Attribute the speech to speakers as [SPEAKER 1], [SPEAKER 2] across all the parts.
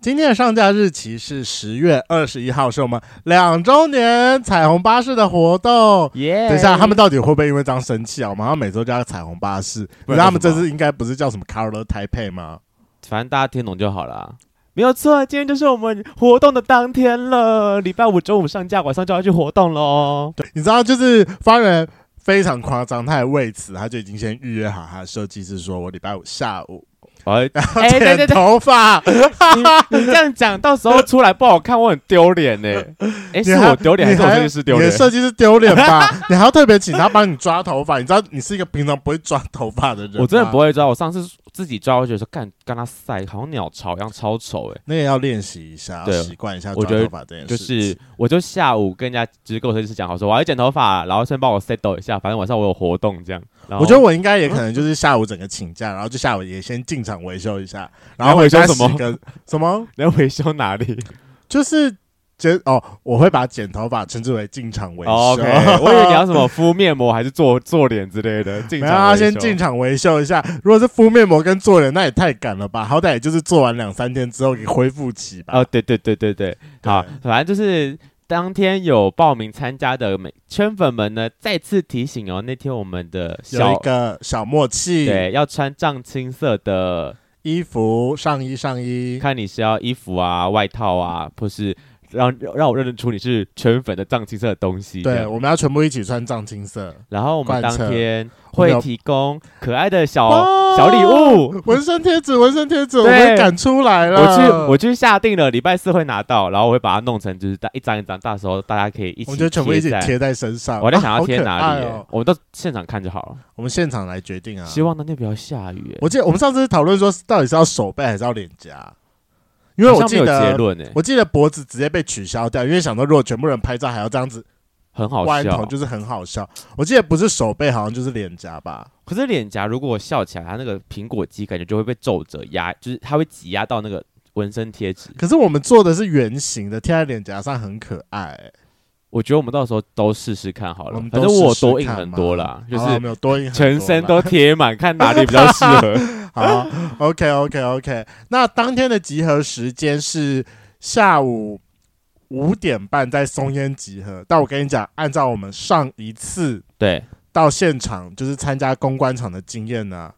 [SPEAKER 1] 今天的上架日期是十月二十一号，是我们两周年彩虹巴士的活动。
[SPEAKER 2] 耶！
[SPEAKER 1] 等一下，他们到底会不会因为这样生气啊？我们好像每周叫彩虹巴士，他们这次应该不是叫什么 Color Taipei 吗？
[SPEAKER 2] 反正大家听懂就好了。没有错，今天就是我们活动的当天了。礼拜五中午上架，晚上就要去活动喽。
[SPEAKER 1] 对，你知道，就是发人非常夸张，他也为此他就已经先预约好他的设计师，说我礼拜五下午。
[SPEAKER 2] 哎，
[SPEAKER 1] 剪对对对，头发，
[SPEAKER 2] 你你这样讲，到时候出来不好看，我很丢脸呢。哎，是我丢脸还是设计师丢脸？
[SPEAKER 1] 你设计师丢脸吧？你还要特别请他帮你抓头发？你知道你是一个平常不会抓头发的人，
[SPEAKER 2] 我真的不会抓。我上次自己抓，我觉得说干跟他晒，好像鸟巢一样，超丑哎。
[SPEAKER 1] 那个要练习一下，要习惯一下抓头发这件事。
[SPEAKER 2] 就是，我就下午跟人家就是跟我设计师讲好说，我要剪头发，然后先帮我 settle 一下，反正晚上我有活动这样。
[SPEAKER 1] 我觉得我应该也可能就是下午整个请假，然后就下午也先进场维修一下，然后维修什么？什么？
[SPEAKER 2] 你要维修哪里？
[SPEAKER 1] 就是剪哦，我会把剪头发称之为进场维修。
[SPEAKER 2] Oh, OK，我以为你要什么敷面膜还是做做脸之类的。进场
[SPEAKER 1] 没有，先进场维修一下。如果是敷面膜跟做脸，那也太赶了吧？好歹也就是做完两三天之后给恢复期吧。
[SPEAKER 2] 哦，对对对对对，好，反正就是。当天有报名参加的美圈粉们呢，再次提醒哦，那天我们的小
[SPEAKER 1] 有一个小默契，
[SPEAKER 2] 对，要穿藏青色的
[SPEAKER 1] 衣服，上衣上衣，
[SPEAKER 2] 看你是要衣服啊、外套啊，或是。让让我认得出你是全粉的藏青色的东西。
[SPEAKER 1] 对，我们要全部一起穿藏青色。
[SPEAKER 2] 然后我们当天会提供可爱的小小礼物，
[SPEAKER 1] 纹身贴纸，纹身贴纸，我们赶出来了。
[SPEAKER 2] 我去，我去下定了，礼拜四会拿到，然后我会把它弄成就是大一张一张，到时候大家可以一起，
[SPEAKER 1] 我觉得全部一起贴在身上。
[SPEAKER 2] 我在想要贴哪里，我们到现场看就好了。
[SPEAKER 1] 我们现场来决定啊。
[SPEAKER 2] 希望那天不要下雨。
[SPEAKER 1] 我记得我们上次讨论说，到底是要手背还是要脸颊？因为我记得，我记得脖子直接被取消掉，因为想到如果全部人拍照还要这样子，
[SPEAKER 2] 很好笑，头
[SPEAKER 1] 就是很好笑。我记得不是手背，好像就是脸颊吧。
[SPEAKER 2] 可是脸颊如果我笑起来，它那个苹果肌感觉就会被皱褶压，就是它会挤压到那个纹身贴纸。
[SPEAKER 1] 可是我们做的是圆形的，贴在脸颊上很可爱、欸。
[SPEAKER 2] 我觉得我们到时候都试试看好了，反正我多印很多啦，就是
[SPEAKER 1] 没有多印，
[SPEAKER 2] 全身都贴满，看哪里比较适合。
[SPEAKER 1] 好，OK OK OK。那当天的集合时间是下午五点半在松烟集合。但我跟你讲，按照我们上一次
[SPEAKER 2] 对
[SPEAKER 1] 到现场就是参加公关场的经验呢、啊，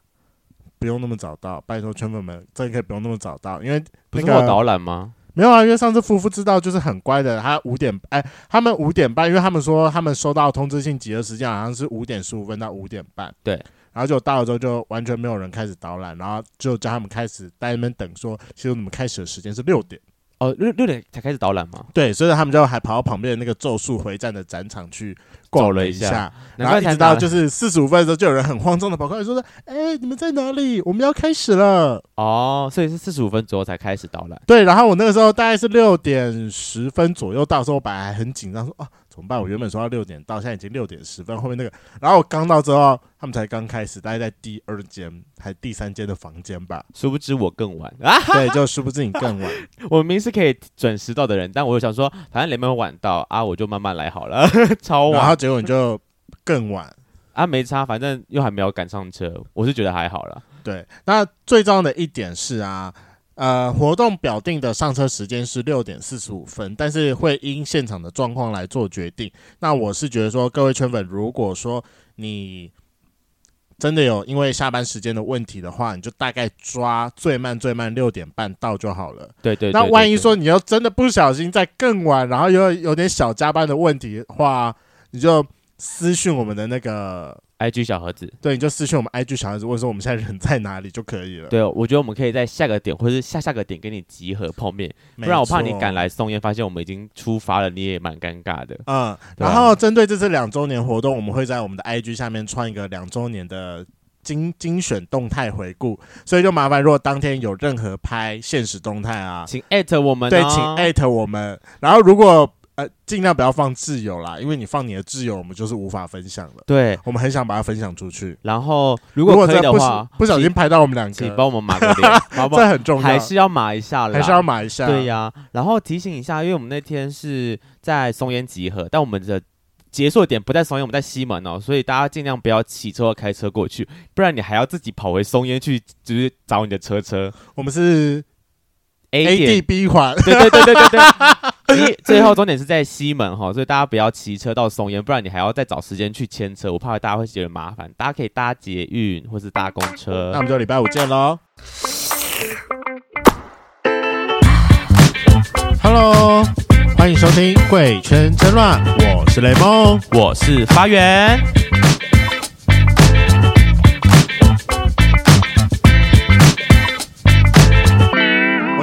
[SPEAKER 1] 不用那么早到，拜托圈粉们，这可以不用那么早到，因为、那个、
[SPEAKER 2] 不是我导览吗？
[SPEAKER 1] 没有啊，因为上次夫妇知道就是很乖的，他五点哎，他们五点半，因为他们说他们收到通知信集合时间好像是五点十五分到五点半，
[SPEAKER 2] 对，
[SPEAKER 1] 然后就到了之后就完全没有人开始导览，然后就叫他们开始在那边等说，说其实你们开始的时间是六点。
[SPEAKER 2] 哦，六六点才开始导览吗？
[SPEAKER 1] 对，所以他们就还跑到旁边的那个咒术回战的展场去逛了一下，然后一直到就是四十五分的时候，就有人很慌张的跑过来说说：“哎、欸，你们在哪里？我们要开始了。”
[SPEAKER 2] 哦，所以是四十五分左右才开始导览。
[SPEAKER 1] 对，然后我那个时候大概是六点十分左右到的时候，我本来还很紧张，说：“啊。”怎么办？我原本说要六点到，现在已经六点十分。后面那个，然后我刚到之后，他们才刚开始，大概在第二间还第三间的房间吧。
[SPEAKER 2] 殊不知我更晚啊！
[SPEAKER 1] 对，就殊不知你更晚。
[SPEAKER 2] 我明明是可以准时到的人，但我又想说，反正你们晚到啊，我就慢慢来好了。超晚，
[SPEAKER 1] 然后结果你就更晚
[SPEAKER 2] 啊，没差，反正又还没有赶上车，我是觉得还好了。
[SPEAKER 1] 对，那最重要的一点是啊。呃，活动表定的上车时间是六点四十五分，但是会因现场的状况来做决定。那我是觉得说，各位圈粉，如果说你真的有因为下班时间的问题的话，你就大概抓最慢最慢六点半到就好了。
[SPEAKER 2] 对对，对，对，对。
[SPEAKER 1] 那万一说你要真的不小心在更晚，然后又有点小加班的问题的话，你就私讯我们的那个。
[SPEAKER 2] I G 小盒子，对，
[SPEAKER 1] 你就私讯我们 I G 小盒子，问说我们现在人在哪里就可以了。
[SPEAKER 2] 对，我觉得我们可以在下个点，或者是下下个点跟你集合碰面，不然我怕你赶来松烟，发现我们已经出发了，你也蛮尴尬的。
[SPEAKER 1] 嗯，然后针对这次两周年活动，我们会在我们的 I G 下面创一个两周年的精精选动态回顾，所以就麻烦如果当天有任何拍现实动态啊，
[SPEAKER 2] 请艾特我们，哦，
[SPEAKER 1] 对，请艾特我们。然后如果呃，尽量不要放挚友啦，因为你放你的挚友，我们就是无法分享了。
[SPEAKER 2] 对，
[SPEAKER 1] 我们很想把它分享出去。
[SPEAKER 2] 然后，如果可以的话，
[SPEAKER 1] 不小心拍到我们两个，
[SPEAKER 2] 请帮我们码个 脸，好不好？
[SPEAKER 1] 这很重要，
[SPEAKER 2] 还是要码一下啦，
[SPEAKER 1] 还是要码一下。
[SPEAKER 2] 对呀、啊，然后提醒一下，因为我们那天是在松烟集合，但我们的结束点不在松烟，我们在西门哦，所以大家尽量不要骑车或开车过去，不然你还要自己跑回松烟去，就是找你的车车。
[SPEAKER 1] 我们是。
[SPEAKER 2] A
[SPEAKER 1] D B 环，
[SPEAKER 2] 对对对对对对，西 最后终点是在西门哈，所以大家不要骑车到松烟，不然你还要再找时间去牵车，我怕大家会觉得麻烦。大家可以搭捷运或是搭公车。
[SPEAKER 1] 那我们就礼拜五见喽。Hello，欢迎收听《贵圈真乱》，我是雷梦，
[SPEAKER 2] 我是发源。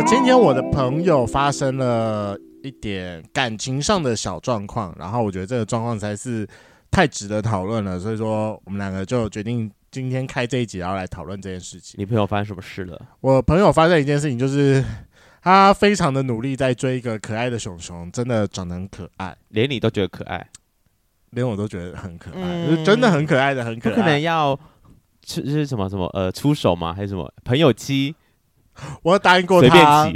[SPEAKER 1] 我今天我的朋友发生了一点感情上的小状况，然后我觉得这个状况才是太值得讨论了，所以说我们两个就决定今天开这一集，然后来讨论这件事情。
[SPEAKER 2] 你朋友发生什么事了？
[SPEAKER 1] 我朋友发生一件事情，就是他非常的努力在追一个可爱的熊熊，真的长得很可爱，
[SPEAKER 2] 连你都觉得可爱，
[SPEAKER 1] 连我都觉得很可爱，
[SPEAKER 2] 嗯
[SPEAKER 1] 就是真的很可爱的，很可爱。
[SPEAKER 2] 不可能要是是什么什么呃出手吗？还是什么朋友妻？
[SPEAKER 1] 我有答应
[SPEAKER 2] 过
[SPEAKER 1] 他，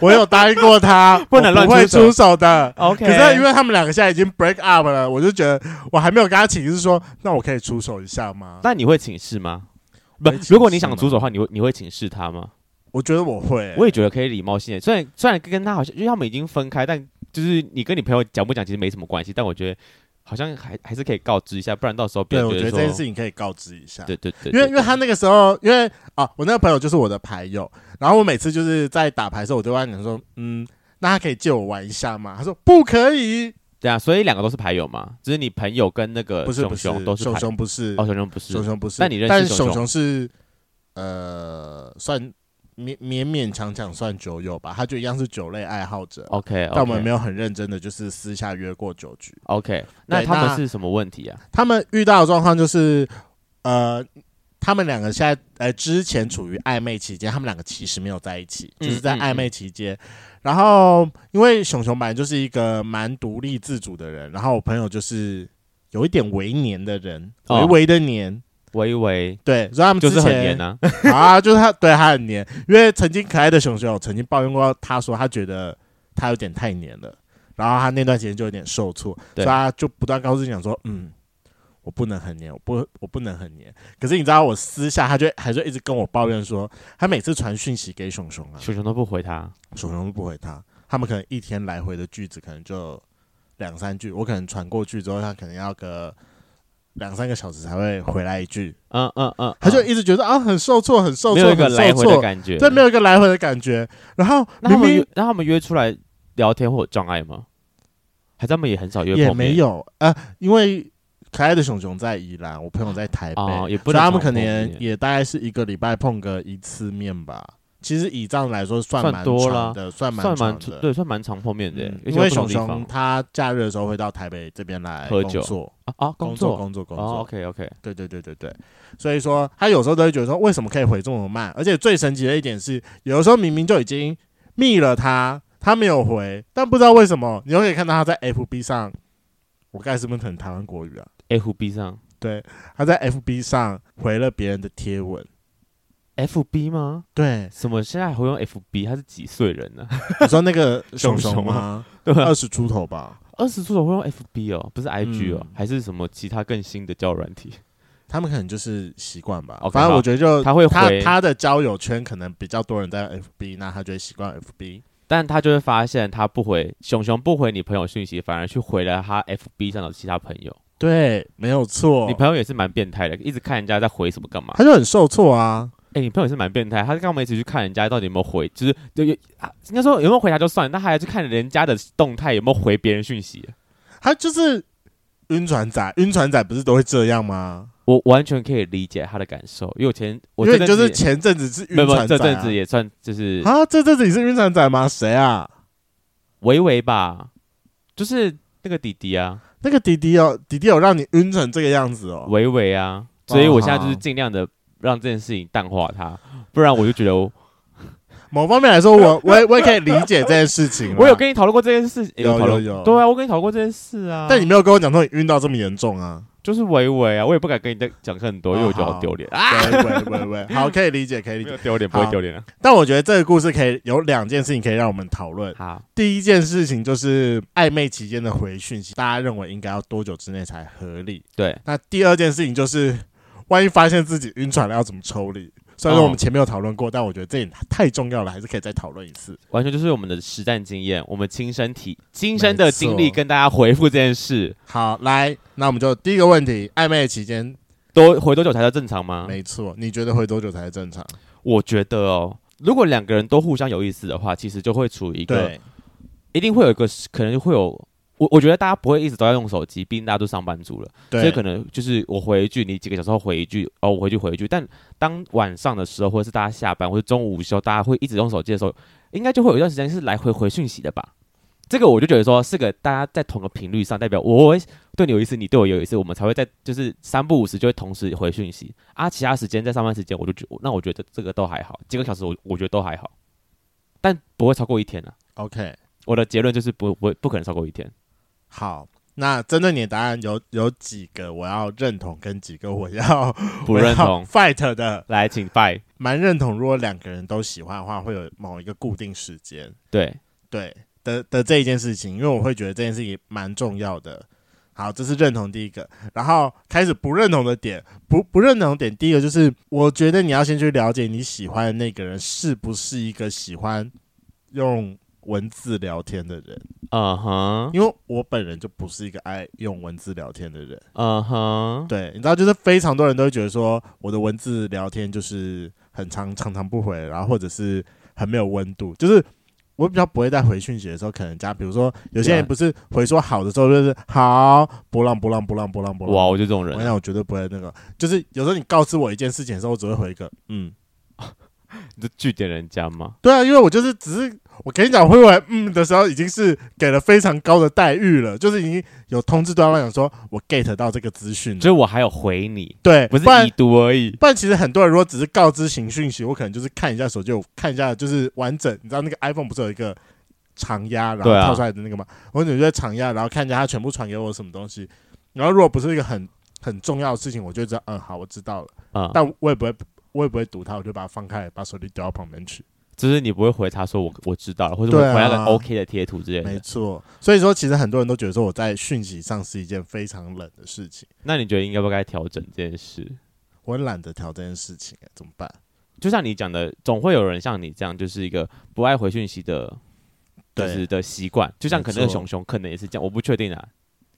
[SPEAKER 1] 我有答应过他，
[SPEAKER 2] 不能乱会
[SPEAKER 1] 出手的。
[SPEAKER 2] OK，
[SPEAKER 1] 可是因为他们两个现在已经 break up 了，我就觉得我还没有跟他请示说，那我可以出手一下吗？
[SPEAKER 2] 那你会请示吗？不如果你想出手的话，你会你会请示他吗？
[SPEAKER 1] 我觉得我会、欸，
[SPEAKER 2] 我也觉得可以礼貌性的，虽然虽然跟他好像，因为他们已经分开，但就是你跟你朋友讲不讲其实没什么关系，但我觉得好像还还是可以告知一下，不然到时候别
[SPEAKER 1] 对，我觉得这件事情可以告知一下。
[SPEAKER 2] 对对对，
[SPEAKER 1] 因
[SPEAKER 2] 为
[SPEAKER 1] 因为他那个时候，因为啊，我那个朋友就是我的牌友，然后我每次就是在打牌的时候，我就跟他讲说，嗯，那他可以借我玩一下吗？他说不可以，
[SPEAKER 2] 对啊，所以两个都是牌友嘛，只是你朋友跟那个熊
[SPEAKER 1] 不是不是，熊
[SPEAKER 2] 熊都是牌，
[SPEAKER 1] 熊不是，
[SPEAKER 2] 哦，熊熊不是，
[SPEAKER 1] 熊熊不是，
[SPEAKER 2] 但你认识
[SPEAKER 1] 但是熊
[SPEAKER 2] 熊熊
[SPEAKER 1] 熊是呃，算勉勉勉强强算酒友吧，他就一样是酒类爱好者。
[SPEAKER 2] OK，
[SPEAKER 1] 但我们没
[SPEAKER 2] 有
[SPEAKER 1] 有很认真的，就是私下约过酒局。
[SPEAKER 2] OK，那他
[SPEAKER 1] 们
[SPEAKER 2] 是什么问题啊？
[SPEAKER 1] 他们遇到的状况就是，呃，他们两个现在呃之前处于暧昧期间，他们两个其实没有在一起，
[SPEAKER 2] 嗯
[SPEAKER 1] 就是在暧昧期间。然后因为熊熊本来就是一个蛮独立自主的人，然后我朋友就是有一点为黏的人，
[SPEAKER 2] 哦
[SPEAKER 1] 微微的黏。
[SPEAKER 2] 微微。
[SPEAKER 1] 对，所以他们
[SPEAKER 2] 就是很黏啊，
[SPEAKER 1] 啊，就是他对他很黏，因为曾经可爱的熊熊有曾经抱怨过他说他觉得他有点太黏了，然后他那段时间就有点受挫，所以他就不断告诉你讲说，嗯，我不能很黏，我不我不能很黏。可是你知道我私下他就还是一直跟我抱怨说，他每次传讯息给熊熊啊，
[SPEAKER 2] 熊熊都不回他，
[SPEAKER 1] 熊熊都不回他，他们可能一天来回的句子可能就两三句，我可能传过去之后，他可能要个两三个小时才会回来一句。
[SPEAKER 2] 嗯嗯嗯，
[SPEAKER 1] 他就
[SPEAKER 2] 嗯
[SPEAKER 1] 一直觉得啊很受挫，很受挫，
[SPEAKER 2] 没有一
[SPEAKER 1] 个
[SPEAKER 2] 来回的感觉，
[SPEAKER 1] 对，没有一个来回的感觉。然后明明
[SPEAKER 2] 那他们约，出来聊天会有障碍吗？还他们也很少约
[SPEAKER 1] 也？没有呃，因为可爱的熊熊在宜兰，我朋友在台北，
[SPEAKER 2] 哦也不能
[SPEAKER 1] 所以他们可能也大概是一个礼拜碰个一次面吧。其实以这样来说算
[SPEAKER 2] 算
[SPEAKER 1] 蛮
[SPEAKER 2] 多
[SPEAKER 1] 的，算蛮
[SPEAKER 2] 算
[SPEAKER 1] 长的。
[SPEAKER 2] 蛮对，算蛮常碰面的
[SPEAKER 1] 嗯，因为熊熊他假日的时候会到台北这边来
[SPEAKER 2] 喝酒
[SPEAKER 1] 工作，
[SPEAKER 2] 啊啊，
[SPEAKER 1] 工
[SPEAKER 2] 作
[SPEAKER 1] 工作工作。
[SPEAKER 2] 哦，OK OK，
[SPEAKER 1] 对对对对对，所以说他有时候都会觉得说，为什么可以回这么慢？而且最神奇的一点是，有的时候明明就已经密了他，他没有回，但不知道为什么，你又可以看到他在 FB 上，我刚才是不是很台湾国语啊
[SPEAKER 2] ？FB 上
[SPEAKER 1] 对，他在 FB 上回了别人的贴文，
[SPEAKER 2] FB 吗？
[SPEAKER 1] 对，
[SPEAKER 2] 什么现在还会用 FB？他是几岁人呢？
[SPEAKER 1] 你说那个 熊
[SPEAKER 2] 熊
[SPEAKER 1] 吗？
[SPEAKER 2] 对啊
[SPEAKER 1] 二十出头吧，
[SPEAKER 2] 二十出头会用 FB 哦，不是 IG 哦
[SPEAKER 1] 嗯，
[SPEAKER 2] 还是什么其他更新的交友软体？
[SPEAKER 1] 他们可能就是习惯吧。反正我觉得就
[SPEAKER 2] 他会
[SPEAKER 1] 他
[SPEAKER 2] 回
[SPEAKER 1] 他的交友圈可能比较多人在 FB，那他就会习惯 FB。
[SPEAKER 2] 但他就会发现他不回熊熊不回你朋友讯息，反而去回了他 FB 上的其他朋友。
[SPEAKER 1] 对，没有错。
[SPEAKER 2] 你朋友也是蛮变态的，一直看人家在回什么干嘛？
[SPEAKER 1] 他就很受挫啊。
[SPEAKER 2] 哎、你朋友也是蛮变态，他跟我们一起去看人家到底有没有回，就是就有啊，应该说有没有回他就算了，那还要去看人家的动态有没有回别人讯息。
[SPEAKER 1] 他就是晕船仔，晕船仔不是都会这样吗？
[SPEAKER 2] 我完全可以理解他的感受，因为我前我
[SPEAKER 1] 因为就是前阵子是晕船仔、啊，
[SPEAKER 2] 这阵子也算就是
[SPEAKER 1] 啊，这阵子你是晕船仔吗？谁啊？
[SPEAKER 2] 维维吧，就是那个弟弟啊，
[SPEAKER 1] 那个弟弟哦弟弟有让你晕成这个样子哦。
[SPEAKER 2] 维维啊，所以我现在就是尽量的让这件事情淡化它，不然我就觉得我
[SPEAKER 1] 某方面来说，我 我也我也可以理解这件事情。
[SPEAKER 2] 我有跟你讨论过这件事，
[SPEAKER 1] 有有有
[SPEAKER 2] 对啊，我跟你讨论过这件事啊，
[SPEAKER 1] 但你没有跟我讲说你晕到这么严重啊？
[SPEAKER 2] 就是微微啊，我也不敢跟你再讲很多，因为我觉得
[SPEAKER 1] 哦
[SPEAKER 2] 好丢脸啊，
[SPEAKER 1] 对对对对，好，可以理解，可以理解。
[SPEAKER 2] 丢脸，不
[SPEAKER 1] 会
[SPEAKER 2] 丢脸啊。
[SPEAKER 1] 但我觉得这个故事可以有两件事情可以让我们讨论。
[SPEAKER 2] 好，
[SPEAKER 1] 第一件事情就是暧昧期间的回讯息，大家认为应该要多久之内才合理？
[SPEAKER 2] 对，
[SPEAKER 1] 那第二件事情就是，万一发现自己晕船了要怎么抽离？虽然说我们前面有讨论过，但我觉得这也太重要了，还是可以再讨论一次。
[SPEAKER 2] 完全就是我们的实战经验，我们亲身体、亲身的经历跟大家回复这件事。
[SPEAKER 1] 好，来，那我们就第一个问题：暧昧期间
[SPEAKER 2] 多回多久才叫正常吗？
[SPEAKER 1] 没错，你觉得回多久才是正常？
[SPEAKER 2] 我觉得哦，如果两个人都互相有意思的话，其实就会处于一个，一定会有一个可能会有。我我觉得大家不会一直都在用手机，毕竟大家都上班族了，所以可能就是我回一句，你几个小时后回一句，哦，我回去回一句。但当晚上的时候，或者是大家下班或者中午午休，大家会一直用手机的时候，应该就会有一段时间是来回回讯息的吧？这个我就觉得说是个大家在同个频率上，代表我对你有意思，你对我有意思，我们才会在就是三不五时就会同时回讯息啊。其他时间在上班时间，我就觉那我觉得这个都还好，几个小时我我觉得都还好，但不会超过一天呢、
[SPEAKER 1] 啊。OK，
[SPEAKER 2] 我的结论就是不不不可能超过一天。
[SPEAKER 1] 好，那针对你的答案有有几个我要认同，跟几个我要
[SPEAKER 2] 不认同。
[SPEAKER 1] fight 的，
[SPEAKER 2] 来请 fight。
[SPEAKER 1] 蛮认同，如果两个人都喜欢的话，会有某一个固定时间，
[SPEAKER 2] 对。
[SPEAKER 1] 对的的这一件事情，因为我会觉得这件事情蛮重要的。好，这是认同第一个，然后开始不认同的点，不不认同的点，第一个就是我觉得你要先去了解你喜欢的那个人是不是一个喜欢用文字聊天的人。嗯哼，因为我本人就不是一个爱用文字聊天的人。嗯哼，对，你知道，就是非常多人都会觉得说，我的文字聊天就是很长，常常不回，然后或者是很没有温度。就是我比较不会在回讯息的时候，可能加，比如说有些人不是回说好的时候，就是好，波浪波浪波浪波浪波浪。哇，我就这种人，我想我绝对不会那个。就是有时候你告知我一件事情的时候，我只会回一个嗯。
[SPEAKER 2] 你就句点人家吗？
[SPEAKER 1] 对啊，因为我就是只是我跟你讲会玩嗯的时候，已经是给了非常高的待遇了，就是已经有通知对方讲说我 get 到这个资讯，
[SPEAKER 2] 所以我还有回你，
[SPEAKER 1] 对，
[SPEAKER 2] 不是已读而已。
[SPEAKER 1] 不然其实很多人如果只是告知型讯息，我可能就是看一下手机，我看一下就是完整。你知道那个 iPhone 不是有一个长压然后跳出来的那个吗？啊、我可能就在长压，然后看一下他全部传给我什么东西。然后如果不是一个很很重要的事情，我就知道嗯好，我知道了。嗯，但我也不会。我也不会读它，我就把它放开，把手机丢到旁边去。
[SPEAKER 2] 就是你不会回他说我我知道了，或者我回那个 OK 的贴图之类的。
[SPEAKER 1] 没错，所以说其实很多人都觉得说我在讯息上是一件非常冷的事情。
[SPEAKER 2] 那你觉得应该不该调整这件事？
[SPEAKER 1] 我懒得调这件事情，怎么办？
[SPEAKER 2] 就像你讲的，总会有人像你这样，就是一个不爱回讯息的，就是的习惯。就像可能熊熊可能也是这样，我不确定啊，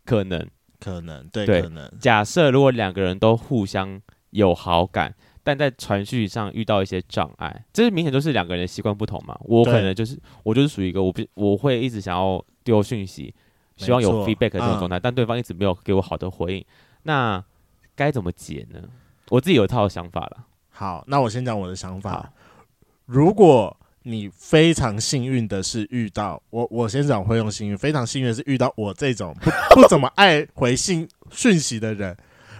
[SPEAKER 2] 可能，
[SPEAKER 1] 可能，对，
[SPEAKER 2] 对
[SPEAKER 1] 可能。
[SPEAKER 2] 假设如果两个人都互相有好感。但在传讯上遇到一些障碍，这是明显就是两个人的习惯不同嘛。我可能就是我就是属于一个我不我会一直想要丢讯息，希望有 feedback 这种状态，嗯，但对方一直没有给我好的回应，那该怎么解呢？我自己有一套想法了。
[SPEAKER 1] 好，那我先讲我的想法。如果你非常幸运的是遇到我，我先讲会用幸运，非常幸运的是遇到我这种不不怎么爱回信讯息的人。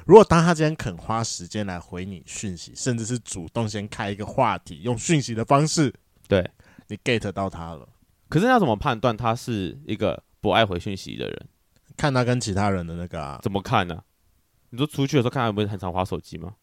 [SPEAKER 1] 如果当他今天肯花时间来回你讯息，甚至是主动先开一个话题，用讯息的方式，
[SPEAKER 2] 对
[SPEAKER 1] 你 get 到他了。
[SPEAKER 2] 可是要怎么判断他是一个不爱回讯息的人？
[SPEAKER 1] 看他跟其他人的那个啊？
[SPEAKER 2] 怎么看呢、啊？你说出去的时候看他有没有很常划手机吗？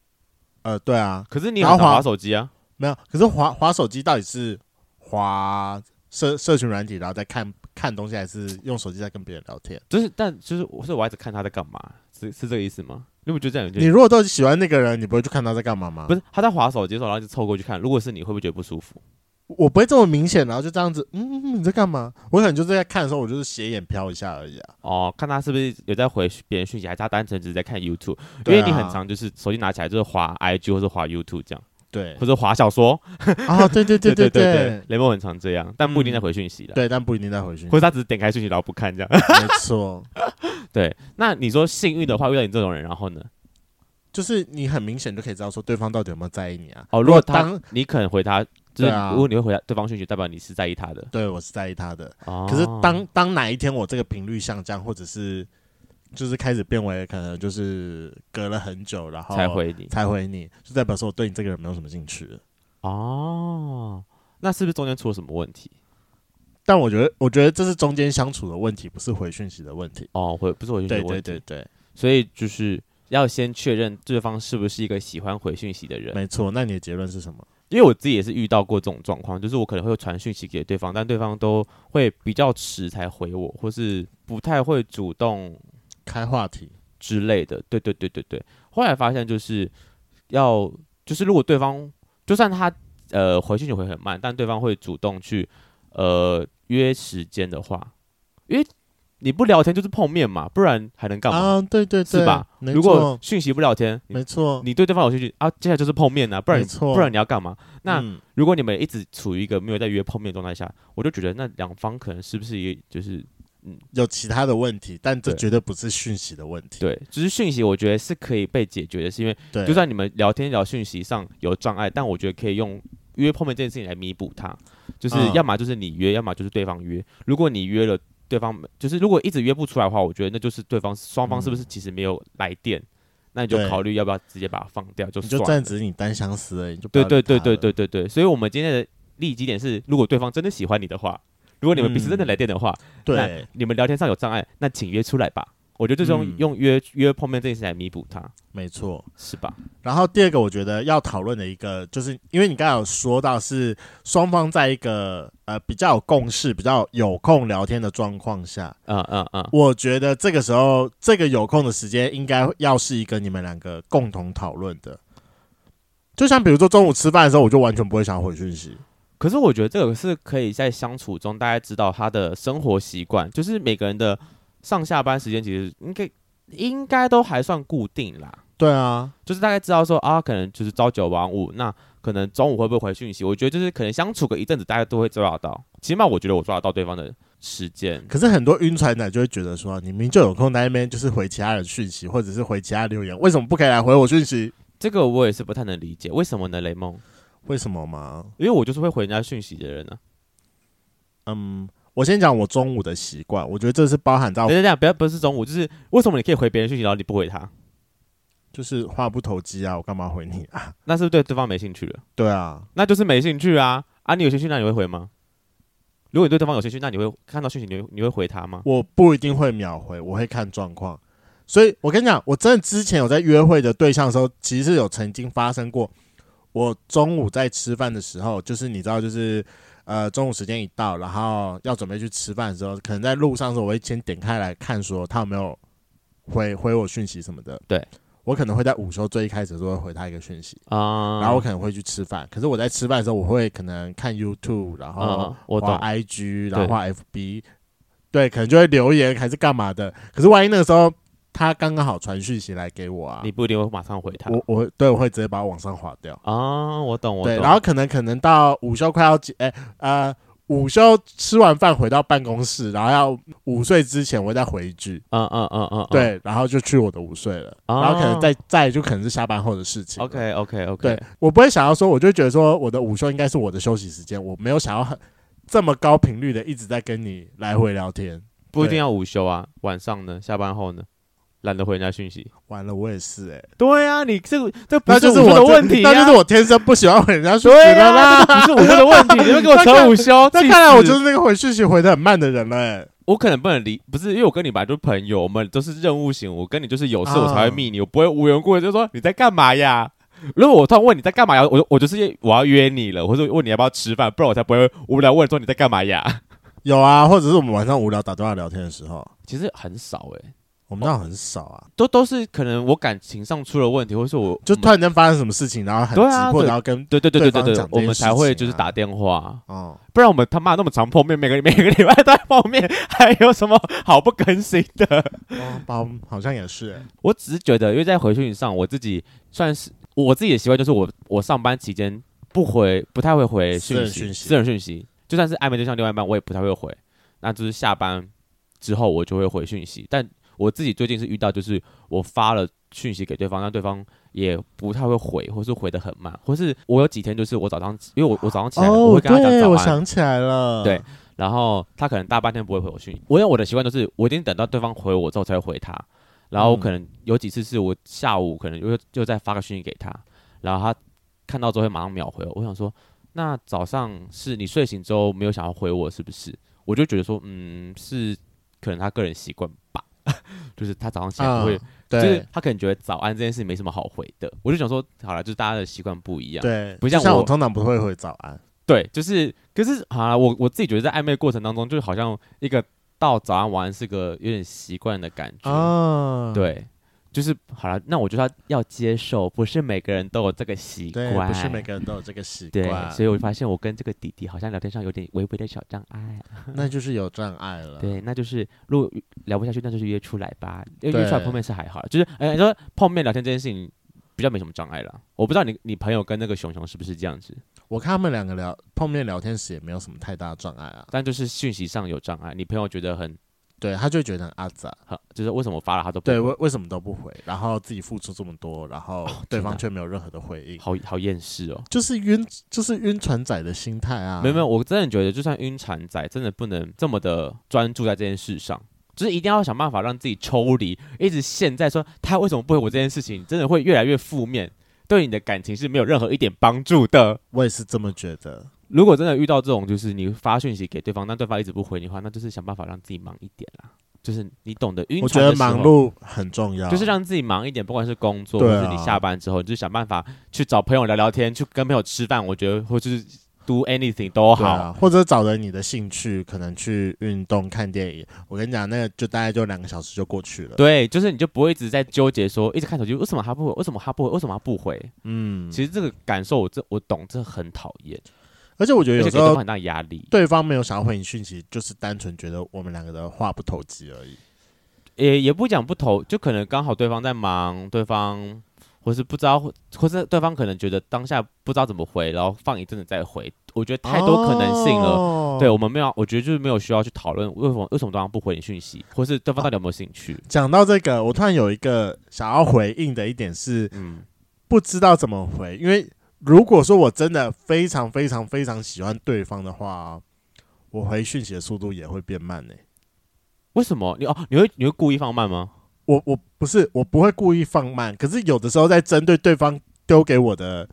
[SPEAKER 1] 呃，对啊。
[SPEAKER 2] 可是你很常滑手机啊？
[SPEAKER 1] 没有。可是滑滑手机到底是滑社社群软体，然后再看看东西，还是用手机在跟别人聊天？
[SPEAKER 2] 就是，但就是，我是我一直看他在干嘛？是是这个意思吗？你不觉得这样？
[SPEAKER 1] 你如果都喜欢那个人，你不会去看他在干嘛吗？
[SPEAKER 2] 不是，他在划手机的时候，然后就凑过去看。如果是你，会不会觉得不舒服？
[SPEAKER 1] 我不会这么明显，然后就这样子。嗯，你在干嘛？我可能就是在看的时候，我就是斜眼瞟一下而已啊。
[SPEAKER 2] 哦，看他是不是有在回别人讯息，还是他单纯只是在看 YouTube？因为你很常就是手机拿起来就是滑 IG 或者滑 YouTube 这样。
[SPEAKER 1] 对，
[SPEAKER 2] 或者滑小说。
[SPEAKER 1] 啊，对对对对对对，
[SPEAKER 2] 雷蒙很常这样，但不一定在回讯息的。
[SPEAKER 1] 对，但不一定在回讯息，
[SPEAKER 2] 或者他只是点开讯息然后不看这样。
[SPEAKER 1] 没错。
[SPEAKER 2] 对，那你说幸运的话遇到你这种人，然后呢？
[SPEAKER 1] 就是你很明显就可以知道说对方到底有没有在意你啊。
[SPEAKER 2] 哦，如果当你可能回他，就是如果你会回答对方讯息，代表你是在意他的。
[SPEAKER 1] 对，我是在意他的。哦。可是当当哪一天我这个频率下降，或者是就是开始变为可能就是隔了很久，然后才回你，才回你，就代表说我对你这个人没有什么兴趣了。
[SPEAKER 2] 哦，那是不是中间出了什么问题？
[SPEAKER 1] 但我觉得，我觉得这是中间相处的问题，不是回讯息的问题。
[SPEAKER 2] 哦，回不是回讯息的问题。对
[SPEAKER 1] 对对对。
[SPEAKER 2] 所以就是。要先确认对方是不是一个喜欢回讯息的人。
[SPEAKER 1] 没错，那你的结论是什么？
[SPEAKER 2] 因为我自己也是遇到过这种状况，就是我可能会传讯息给对方，但对方都会比较迟才回我，或是不太会主动
[SPEAKER 1] 开话题之类的。
[SPEAKER 2] 对对对对对。后来发现就是要，就是如果对方就算他呃回讯息会很慢，但对方会主动去呃约时间的话，因为你不聊天就是碰面嘛，不然还能干嘛？
[SPEAKER 1] 啊，对对对，
[SPEAKER 2] 是吧？如果讯息不聊天，
[SPEAKER 1] 没错，
[SPEAKER 2] 你对对方有兴趣啊，接下来就是碰面啊，不然不然你要干嘛？那、嗯、如果你们一直处于一个没有在约碰面的状态下，我就觉得那两方可能是不是也就是嗯
[SPEAKER 1] 有其他的问题，但这绝对不是讯息的问题。
[SPEAKER 2] 对，只、就是讯息，我觉得是可以被解决的，是因为就算你们聊天聊讯息上有障碍，但我觉得可以用约碰面这件事情来弥补它，就是要么就是你约，要么就是对方约。如果你约了对方，就是如果一直约不出来的话，我觉得那就是对方双方是不是其实没有来电。嗯那你就考虑要不要直接把它放掉，就算了。
[SPEAKER 1] 就这样子，你单相思而已。就
[SPEAKER 2] 对对对对对对对，所以我们今天的利益基点是，如果对方真的喜欢你的话，如果你们彼此真的来电的话，嗯、对，你们聊天上有障碍，那请约出来吧。我觉得最终用、约约碰面这件事来弥补它，
[SPEAKER 1] 没错，
[SPEAKER 2] 是吧？
[SPEAKER 1] 然后第二个，我觉得要讨论的一个，就是因为你刚才有说到是双方在一个呃比较有共识、比较有空聊天的状况下，
[SPEAKER 2] 嗯嗯嗯，
[SPEAKER 1] 我觉得这个时候这个有空的时间应该要是一个你们两个共同讨论的。就像比如说中午吃饭的时候，我就完全不会想回讯息。
[SPEAKER 2] 可是我觉得这个是可以在相处中大家知道他的生活习惯，就是每个人的。上下班时间其实应该应该都还算固定啦。
[SPEAKER 1] 对啊，
[SPEAKER 2] 就是大概知道说啊，可能就是朝九晚五，那可能中午会不会回讯息？我觉得就是可能相处个一阵子，大家都会抓得到。起码我觉得我抓得到对方的时间。
[SPEAKER 1] 可是很多晕船仔就会觉得说，你明明就有空在那边，就是回其他人讯息，或者是回其他留言，为什么不可以来回我讯息？
[SPEAKER 2] 这个我也是不太能理解，为什么呢？雷梦，
[SPEAKER 1] 为什么吗？
[SPEAKER 2] 因为我就是会回人家讯息的人呢、
[SPEAKER 1] 啊。嗯。我先讲我中午的习惯，我觉得这是包含在。
[SPEAKER 2] 等等，不要不是中午，就是为什么你可以回别人讯息，然后你不回他？
[SPEAKER 1] 就是话不投机啊！我干嘛回你啊？
[SPEAKER 2] 那是不是对对方没兴趣了？
[SPEAKER 1] 对啊，那
[SPEAKER 2] 就是没兴趣啊！啊，你有兴趣，那你会回吗？如果你对对方有兴趣，那你会看到讯息，你会你会回他吗？
[SPEAKER 1] 我不一定会秒回，我会看状况。所以我跟你讲，我真的之前有在约会的对象的时候，其实是有曾经发生过。我中午在吃饭的时候，就是你知道，就是。呃，中午时间一到，然后要准备去吃饭的时候，可能在路上的时候，我会先点开来看，说他有没有回回我讯息什么的。
[SPEAKER 2] 对，
[SPEAKER 1] 我可能会在午休最一开始的时候回他一个讯息啊，然后我可能会去吃饭。可是我在吃饭的时候，我会可能看 YouTube，然后滑 IG，然后画 FB，对，可能就会留言还是干嘛的。可是万一那个时候。他刚刚好传讯息来给我啊，
[SPEAKER 2] 你不一定会马上回他。
[SPEAKER 1] 我我对我会直接把它往上划掉
[SPEAKER 2] 啊，我懂我懂。
[SPEAKER 1] 对，然后可能可能到午休快要结，哎、欸、呃，午休吃完饭回到办公室，然后要午睡之前，我再回一句，
[SPEAKER 2] 嗯嗯嗯嗯，
[SPEAKER 1] 对，然后就去我的午睡了。然后可能再再就可能是下班后的事情。
[SPEAKER 2] OK OK OK，
[SPEAKER 1] 对我不会想要说，我就觉得说我的午休应该是我的休息时间，我没有想要很这么高频率的一直在跟你来回聊天。
[SPEAKER 2] 不一定要午休啊，晚上呢，下班后呢？懒得回人家讯息，
[SPEAKER 1] 完了，我也是哎、欸。
[SPEAKER 2] 对啊，你这个这不是我的问题、啊，
[SPEAKER 1] 那就是我天生不喜欢回人家讯息的啦。
[SPEAKER 2] 啊、不是我的问题，你们给我 扯午休。
[SPEAKER 1] 那看来我就是那个回讯息回的很慢的人了哎、欸。
[SPEAKER 2] 我可能不能理，不是因为我跟你本来就是朋友，我们都是任务型，我跟你就是有事我才会密你，我不会无缘无故就说你在干嘛呀？如果我突然问你在干嘛呀，我我就是我要约你了，或者问你要不要吃饭，不然我才不会无聊问说你在干嘛呀。
[SPEAKER 1] 有啊，或者是我们晚上无聊打电话聊天的时候，
[SPEAKER 2] 其实很少哎、欸。
[SPEAKER 1] 我们那很少啊，
[SPEAKER 2] 都都是可能我感情上出了问题，或者是我
[SPEAKER 1] 就突然间发生什么事情，然后很急迫，然后跟
[SPEAKER 2] 对对对对对对，我们才会就是打电话。哦，不然我们他妈那么长碰面，每个每个礼拜都在碰面，还有什么好不更新的？
[SPEAKER 1] 哦，包好像也是，
[SPEAKER 2] 我只是觉得，因为在回讯上，我自己算是我自己的习惯，就是我我上班期间不回，不太会回讯息，私人讯息，就算是暧昧对象另外一半，我也不太会回，那就是下班之后我就会回讯息，但。我自己最近是遇到，就是我发了讯息给对方，但对方也不太会回，或是回的很慢，或是我有几天就是我早上，因为我我早上起来我会跟他讲早安，
[SPEAKER 1] 哦，我想起来了，
[SPEAKER 2] 对，然后他可能大半天不会回我讯息，我有我的习惯就是我一定等到对方回我之后才会回他，然后我可能有几次是我下午可能又又再发个讯息给他，然后他看到之后会马上秒回我，我想说那早上是你睡醒之后没有想要回我是不是？我就觉得说嗯是可能他个人习惯吧。就是他早上起来不会，嗯、就是他可能觉得早安这件事没什么好回的。我就想说，好了，就是大家的习惯不一样，
[SPEAKER 1] 对，
[SPEAKER 2] 不像我，
[SPEAKER 1] 像我通常不会回早安。
[SPEAKER 2] 对，就是，可是好了，我我自己觉得在暧昧过程当中，就好像一个到早安晚安是个有点习惯的感觉。
[SPEAKER 1] 啊、嗯，
[SPEAKER 2] 对，就是好了，那我觉得要接受，不是每个人都有这个习惯，
[SPEAKER 1] 不是每个人都有这个习惯，
[SPEAKER 2] 对，所以我发现我跟这个弟弟好像聊天上有点微微的小障碍，
[SPEAKER 1] 那就是有障碍了。
[SPEAKER 2] 对，那就是如果聊不下去，那就是约出来吧，因为约出来碰面是还好，就是哎，你说碰面聊天这件事情比较没什么障碍了。我不知道你你朋友跟那个熊熊是不是这样子？
[SPEAKER 1] 我看他们两个聊碰面聊天时也没有什么太大的障碍啊，
[SPEAKER 2] 但就是讯息上有障碍，你朋友觉得很。
[SPEAKER 1] 对，他就觉得很阿杂，
[SPEAKER 2] 就是为什么发了他都不回
[SPEAKER 1] 对，为为什么都不回，然后自己付出这么多，然后对方却没有任何的回应，
[SPEAKER 2] 好好厌世哦，
[SPEAKER 1] 就是晕，就是晕船仔的心态啊。
[SPEAKER 2] 没有没有，我真的觉得，就算晕船仔，真的不能这么的专注在这件事上，就是一定要想办法让自己抽离，一直陷在说他为什么不回我这件事情，真的会越来越负面，对你的感情是没有任何一点帮助的。
[SPEAKER 1] 我也是这么觉得。
[SPEAKER 2] 如果真的遇到这种，就是你发讯息给对方，但对方一直不回你的话，那就是想办法让自己忙一点啦。就是你懂得
[SPEAKER 1] 我觉得忙碌很重要，
[SPEAKER 2] 就是让自己忙一点，不管是工作，或是你下班之后，你就想办法去找朋友聊聊天，去跟朋友吃饭。我觉得或是 do anything 都好，
[SPEAKER 1] 啊，或者找着你的兴趣，可能去运动、看电影。我跟你讲，那个就大概就两个小时就过去了。
[SPEAKER 2] 对，就是你就不会一直在纠结说，一直看手机，为什么他不回？为什么他不回？为什么他不回？嗯，其实这个感受我这我懂，这很讨厌。
[SPEAKER 1] 而且我觉得有时候
[SPEAKER 2] 很大压力，
[SPEAKER 1] 对方没有想要回你讯息，就是单纯觉得我们两个的话不投机而已。
[SPEAKER 2] 也也不讲不投，就可能刚好对方在忙，对方或是不知道，或是对方可能觉得当下不知道怎么回，然后放一阵子再回。我觉得太多可能性了。哦、对我们没有，我觉得就是没有需要去讨论为什么为什么对方不回你讯息，或是对方到底有没有兴趣。
[SPEAKER 1] 讲到这个，我突然有一个想要回应的一点是，嗯，不知道怎么回，因为。如果说我真的非常非常非常喜欢对方的话，我回讯息的速度也会变慢呢、欸。
[SPEAKER 2] 为什么？你哦，你会你会故意放慢吗？
[SPEAKER 1] 我我不是，我不会故意放慢。可是有的时候在针对对方丢给我的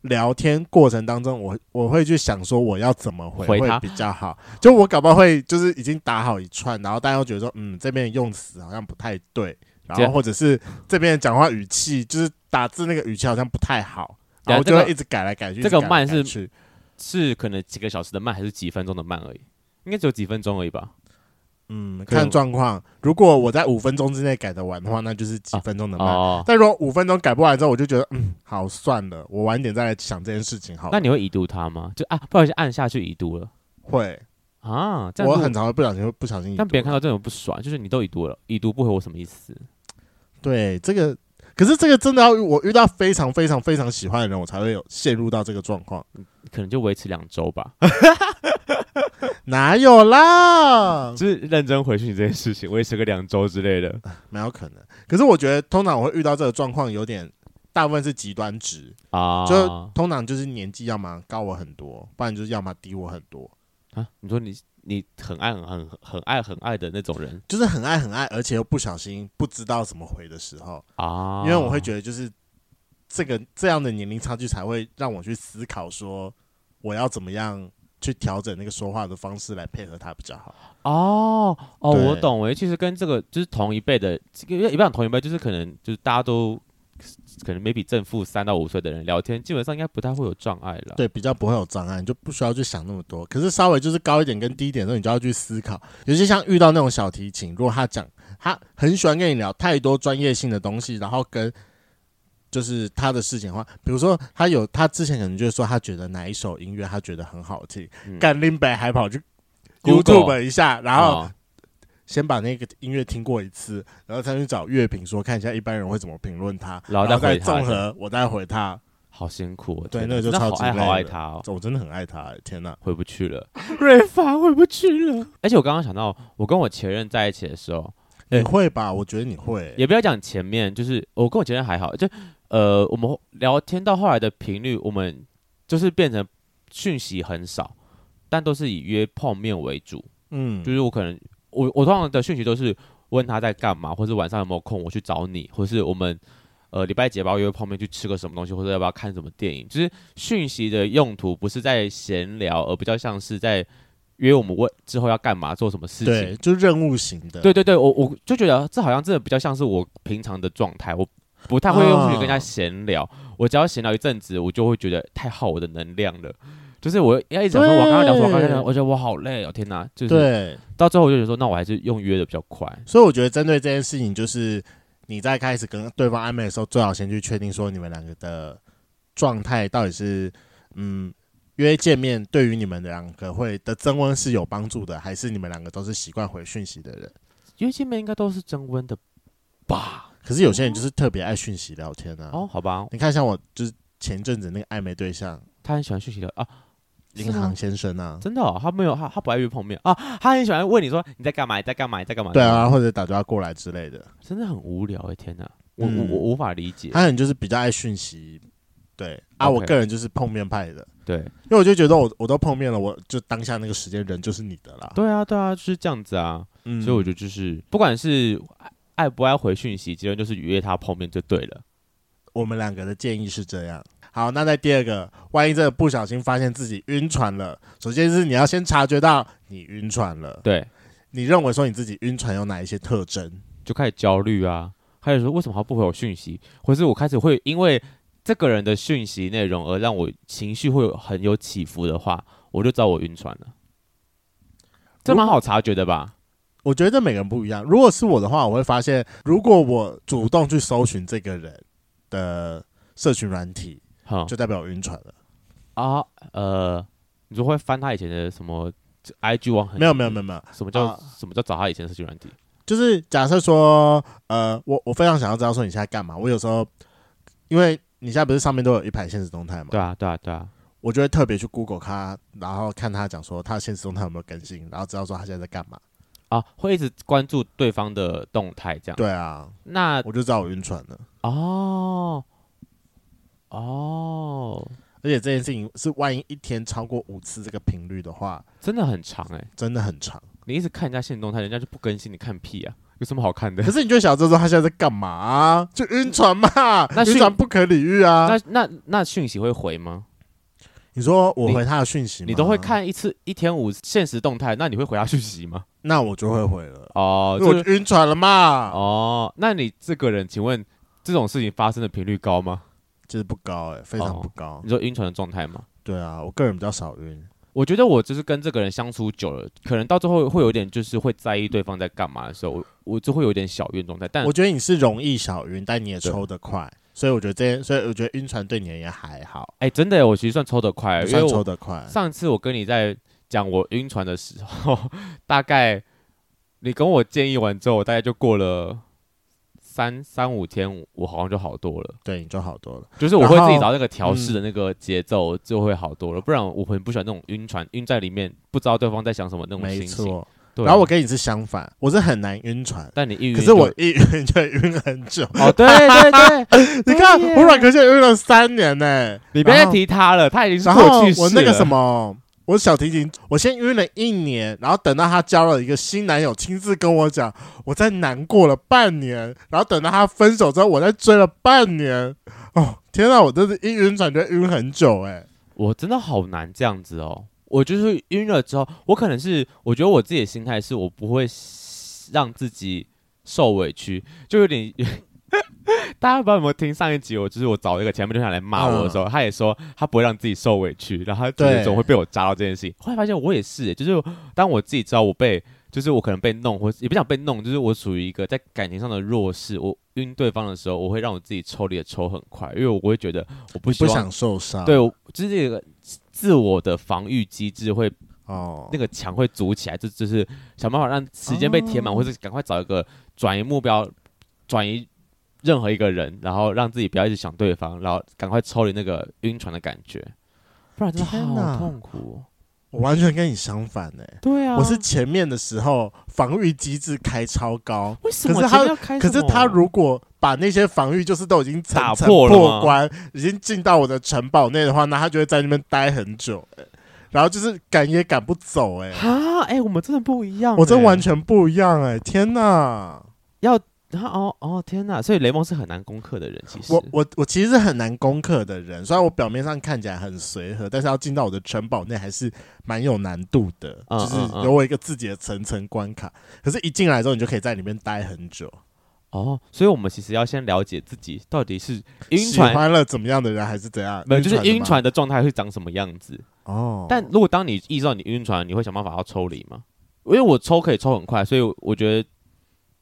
[SPEAKER 1] 聊天过程当中，我我会去想说我要怎么回会比较好。就我搞不好会就是已经打好一串，然后大家又觉得说，嗯，这边的用词好像不太对，然后或者是这边讲话语气，就是打字那个语气好像不太好。然后就会一直改来改去。
[SPEAKER 2] 这个慢是是可能几个小时的慢，还是几分钟的慢而已？应该只有几分钟而已吧。
[SPEAKER 1] 嗯，看状况。如果我在五分钟之内改得完的话，那就是几分钟的慢。但如果五分钟改不完之后，我就觉得嗯，好算了，我晚点再来想这件事情好了。
[SPEAKER 2] 那你会已读它吗？就啊，不小心按下去已读了。
[SPEAKER 1] 会
[SPEAKER 2] 啊，
[SPEAKER 1] 我很常会不小心会不小心。
[SPEAKER 2] 但别人看到这种不爽，就是你都已读了，已读不回我什么意思？
[SPEAKER 1] 对这个。可是这个真的要我遇到非常非常非常喜欢的人，我才会有陷入到这个状况。
[SPEAKER 2] 可能就维持两周吧，
[SPEAKER 1] 哪有啦？
[SPEAKER 2] 就是认真回去你这件事情，维持个两周之类的，
[SPEAKER 1] 没有可能。可是我觉得通常我会遇到这个状况，有点大部分是极端值啊，就通常就是年纪要么高我很多，不然就是要么低我很多
[SPEAKER 2] 啊。你说你？你很爱很很很爱很爱的那种人，
[SPEAKER 1] 就是很爱很爱，而且又不小心不知道怎么回的时候啊，因为我会觉得就是这个这样的年龄差距才会让我去思考说我要怎么样去调整那个说话的方式来配合他比较好。
[SPEAKER 2] 哦哦，我懂诶，其实跟这个就是同一辈的，因为一般同一辈就是可能就是大家都。可能 maybe 正负三到五岁的人聊天，基本上应该不太会有障碍了。
[SPEAKER 1] 对，比较不会有障碍，你就不需要去想那么多。可是稍微就是高一点跟低一点的时候，你就要去思考。尤其像遇到那种小提琴，如果他讲他很喜欢跟你聊太多专业性的东西，然后跟就是他的事情的话，比如说他有他之前可能就是说他觉得哪一首音乐他觉得很好听，干林北还跑去 YouTube 一下，然后。哦先把那个音乐听过一次，然后再去找乐评说，看一下一般人会怎么评论他，然后再综合，我再回他。
[SPEAKER 2] 好辛苦，
[SPEAKER 1] 对，那个就超级
[SPEAKER 2] 爱好爱他哦，
[SPEAKER 1] 我真的很爱他，天哪，
[SPEAKER 2] 回不去了，瑞凡回不去了。而且我刚刚想到，我跟我前任在一起的时候，
[SPEAKER 1] 你会吧？我觉得你会，
[SPEAKER 2] 也不要讲前面，就是我跟我前任还好，就呃，我们聊天到后来的频率，我们就是变成讯息很少，但都是以约碰面为主，嗯，就是我可能。我我通常的讯息都是问他在干嘛，或是晚上有没有空，我去找你，或是我们呃礼拜几要约碰面去吃个什么东西，或者要不要看什么电影。就是讯息的用途不是在闲聊，而比较像是在约我们问之后要干嘛，做什么事情。
[SPEAKER 1] 对，就任务型的。
[SPEAKER 2] 对对对，我我就觉得这好像真的比较像是我平常的状态，我不太会用去跟人家闲聊。哦、我只要闲聊一阵子，我就会觉得太耗我的能量了。就是我要一直说，我刚刚聊说，我刚刚聊，我觉得我好累哦，天哪！就是对，到最后我就觉得说，那我还是用约的比较快。
[SPEAKER 1] 所以我觉得针对这件事情，就是你在开始跟对方暧昧的时候，最好先去确定说你们两个的状态到底是嗯。约见面对于你们两个会的增温是有帮助的，还是你们两个都是习惯回讯息的人？
[SPEAKER 2] 约见面应该都是增温的吧？
[SPEAKER 1] 可是有些人就是特别爱讯息聊天啊。
[SPEAKER 2] 哦，好吧，
[SPEAKER 1] 你看像我就是前阵子那个暧昧对象，
[SPEAKER 2] 他很喜欢讯息聊啊，
[SPEAKER 1] 银行先生啊，
[SPEAKER 2] 真的，哦，他没有他他不爱约碰面啊，他很喜欢问你说你在干嘛？你在干嘛？你在干嘛？
[SPEAKER 1] 对啊，或者打电话过来之类的，
[SPEAKER 2] 真的很无聊哎，天哪，我、嗯、我我无法理解。
[SPEAKER 1] 他很就是比较爱讯息，对啊.我个人就是碰面派的。
[SPEAKER 2] 对，
[SPEAKER 1] 因为我就觉得我我都碰面了，我就当下那个时间人就是你的啦。
[SPEAKER 2] 对啊，对啊，就是这样子啊。嗯，所以我觉得就是不管是爱不爱回讯息，结论就是约他碰面就对了。
[SPEAKER 1] 我们两个的建议是这样。好，那在第二个，万一这个不小心发现自己晕船了，首先是你要先察觉到你晕船了。
[SPEAKER 2] 对，
[SPEAKER 1] 你认为说你自己晕船有哪一些特征？
[SPEAKER 2] 就开始焦虑啊，开始说为什么他不回我讯息，或是我开始会因为。这个人的讯息内容，而让我情绪会有很有起伏的话，我就知道我晕船了。这蛮好察觉的吧？
[SPEAKER 1] 我觉得每个人不一样。如果是我的话，我会发现，如果我主动去搜寻这个人的社群软体，就代表我晕船了
[SPEAKER 2] 啊。呃，你说会翻他以前的什么 IG 网？
[SPEAKER 1] 没有没有没有没有。
[SPEAKER 2] 什么叫、啊、什么叫找他以前的社群软体？
[SPEAKER 1] 就是假设说，呃，我我非常想要知道说你现在干嘛。我有时候因为。你现在不是上面都有一排现实动态嘛？
[SPEAKER 2] 对啊，对啊，对啊。
[SPEAKER 1] 我就会特别去 Google 他，然后看他讲说他的限时动态有没有更新，然后知道说他现在在干嘛。
[SPEAKER 2] 啊，会一直关注对方的动态，这样。
[SPEAKER 1] 对啊，
[SPEAKER 2] 那
[SPEAKER 1] 我就知道我晕船了。
[SPEAKER 2] 哦，哦，
[SPEAKER 1] 而且这件事情是万一一天超过五次这个频率的话，
[SPEAKER 2] 真的很长哎、欸，
[SPEAKER 1] 真的很长。
[SPEAKER 2] 你一直看人家限时动态，人家就不更新，你看屁啊！有什么好看的？
[SPEAKER 1] 可是你就想知道说他现在在干嘛、啊？就晕船嘛？那晕船不可理喻啊！
[SPEAKER 2] 那那那讯息会回吗？
[SPEAKER 1] 你说我回他的讯息吗？
[SPEAKER 2] 你都会看一次一天五现实动态，那你会回他讯息吗？
[SPEAKER 1] 那我就会回了
[SPEAKER 2] 哦，
[SPEAKER 1] 我晕船了嘛？
[SPEAKER 2] 哦，那你这个人，请问这种事情发生的频率高吗？
[SPEAKER 1] 其实不高、欸，哎，非常不高。哦、
[SPEAKER 2] 你说晕船的状态吗？
[SPEAKER 1] 对啊，我个人比较少晕。
[SPEAKER 2] 我觉得我就是跟这个人相处久了，可能到最后会有点就是会在意对方在干嘛的时候，我我就会有点小晕状态。但
[SPEAKER 1] 我觉得你是容易小晕，但你也抽得快，所以我觉得这件，所以我觉得晕船对你也还好。
[SPEAKER 2] 哎、欸，真的，我其实算抽得快，
[SPEAKER 1] 算抽得快。
[SPEAKER 2] 上次我跟你在讲我晕船的时候，大概你跟我建议完之后，我大概就过了。三三五天，我好像就好多了。
[SPEAKER 1] 对，你就好多了。
[SPEAKER 2] 就是我会自己找那个调试的那个节奏，就会好多了。嗯、不然我很不喜欢那种晕船，晕在里面不知道对方在想什么那种心情。没错。
[SPEAKER 1] 然后我跟你是相反，我是很难晕船，
[SPEAKER 2] 但你一晕，
[SPEAKER 1] 可是我一晕就晕很久。
[SPEAKER 2] 哦，对对对，
[SPEAKER 1] 你看我软壳蟹晕了三年呢、欸。
[SPEAKER 2] 你别再提他了，他已经是过去式了。
[SPEAKER 1] 我那个什么。我小提琴，我先晕了一年，然后等到她交了一个新男友，亲自跟我讲，我在难过了半年，然后等到他分手之后，我再追了半年。哦，天哪，我真是一晕船就晕很久哎、
[SPEAKER 2] 我真的好难这样子哦。我就是晕了之后，我可能是我觉得我自己的心态是我不会让自己受委屈，就有点。大家不知道有没有听上一集？我就是我找一个前辈就想来骂我的时候，嗯，他也说他不会让自己受委屈，然后他觉得总会被我扎到这件事情。后来发现我也是，就是当我自己知道我被，就是我可能被弄，或也不想被弄，就是我属于一个在感情上的弱势。我晕对方的时候，我会让我自己抽离的抽很快，因为我会觉得我不
[SPEAKER 1] 不想受伤。
[SPEAKER 2] 对，就是这个自我的防御机制会哦，那个墙会筑起来，就就是想办法让时间被填满，哦，或者赶快找一个转移目标，转移。任何一个人，然后让自己不要一直想对方，然后赶快抽离那个晕船的感觉，不然真的好痛苦。
[SPEAKER 1] 我完全跟你相反哎、欸，
[SPEAKER 2] 对啊，
[SPEAKER 1] 我是前面的时候防御机制开超高，
[SPEAKER 2] 为什么？
[SPEAKER 1] 可是他，可是他如果把那些防御就是都已经
[SPEAKER 2] 打破了
[SPEAKER 1] 破关，已经进到我的城堡内的话，那他就会在那边待很久、欸，然后就是赶也赶不走哎、欸。
[SPEAKER 2] 啊，哎、欸，我们真的不一样、欸，
[SPEAKER 1] 我真完全不一样哎、欸，天哪，
[SPEAKER 2] 要。然后哦哦天呐！所以雷蒙是很难攻克的人，其实
[SPEAKER 1] 我我我其实是很难攻克的人，虽然我表面上看起来很随和，但是要进到我的城堡内还是蛮有难度的，嗯、就是有我一个自己的层层关卡。嗯嗯、可是，一进来之后，你就可以在里面待很久。
[SPEAKER 2] 哦，所以我们其实要先了解自己到底是晕船
[SPEAKER 1] 了怎么样的人，还是怎样？
[SPEAKER 2] 没有，就是晕船的状态会长什么样子？
[SPEAKER 1] 哦。
[SPEAKER 2] 但如果当你意识到你晕船，你会想办法要抽离吗？因为我抽可以抽很快，所以我觉得。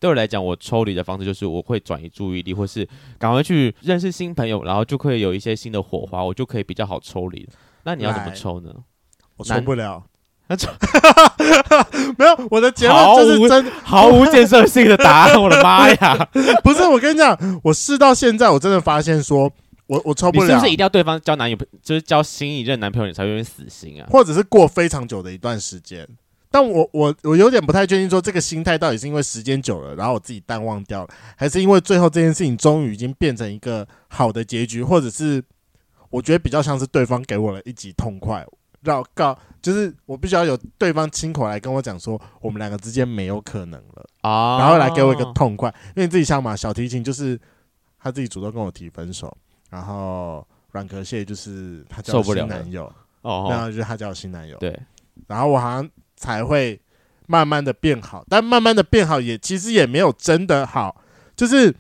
[SPEAKER 2] 对我来讲，我抽离的方式就是我会转移注意力，或是赶快去认识新朋友，然后就会有一些新的火花，我就可以比较好抽离。那你要怎么抽呢？
[SPEAKER 1] 我抽不了。那抽 没有，我的结论就是真
[SPEAKER 2] 毫无建设性的答案。我的妈呀！
[SPEAKER 1] 不是，我跟你讲，我试到现在，我真的发现说，我我抽不了。
[SPEAKER 2] 你是不是一定要对方交男友，就是交新一任男朋友，你才会死心啊？
[SPEAKER 1] 或者是过非常久的一段时间？但我我我有点不太确定，说这个心态到底是因为时间久了，然后我自己淡忘掉了，还是因为最后这件事情终于已经变成一个好的结局，或者是我觉得比较像是对方给我了一记痛快，让告就是我必须要有对方亲口来跟我讲说，我们两个之间没有可能了啊，然后来给我一个痛快，因为你自己想嘛，小提琴就是他自己主动跟我提分手，然后软壳蟹就是他交新男友哦，然后就是他交新男友
[SPEAKER 2] 对，
[SPEAKER 1] 然后我好像。才会慢慢的变好，但慢慢的变好也其实也没有真的好，就是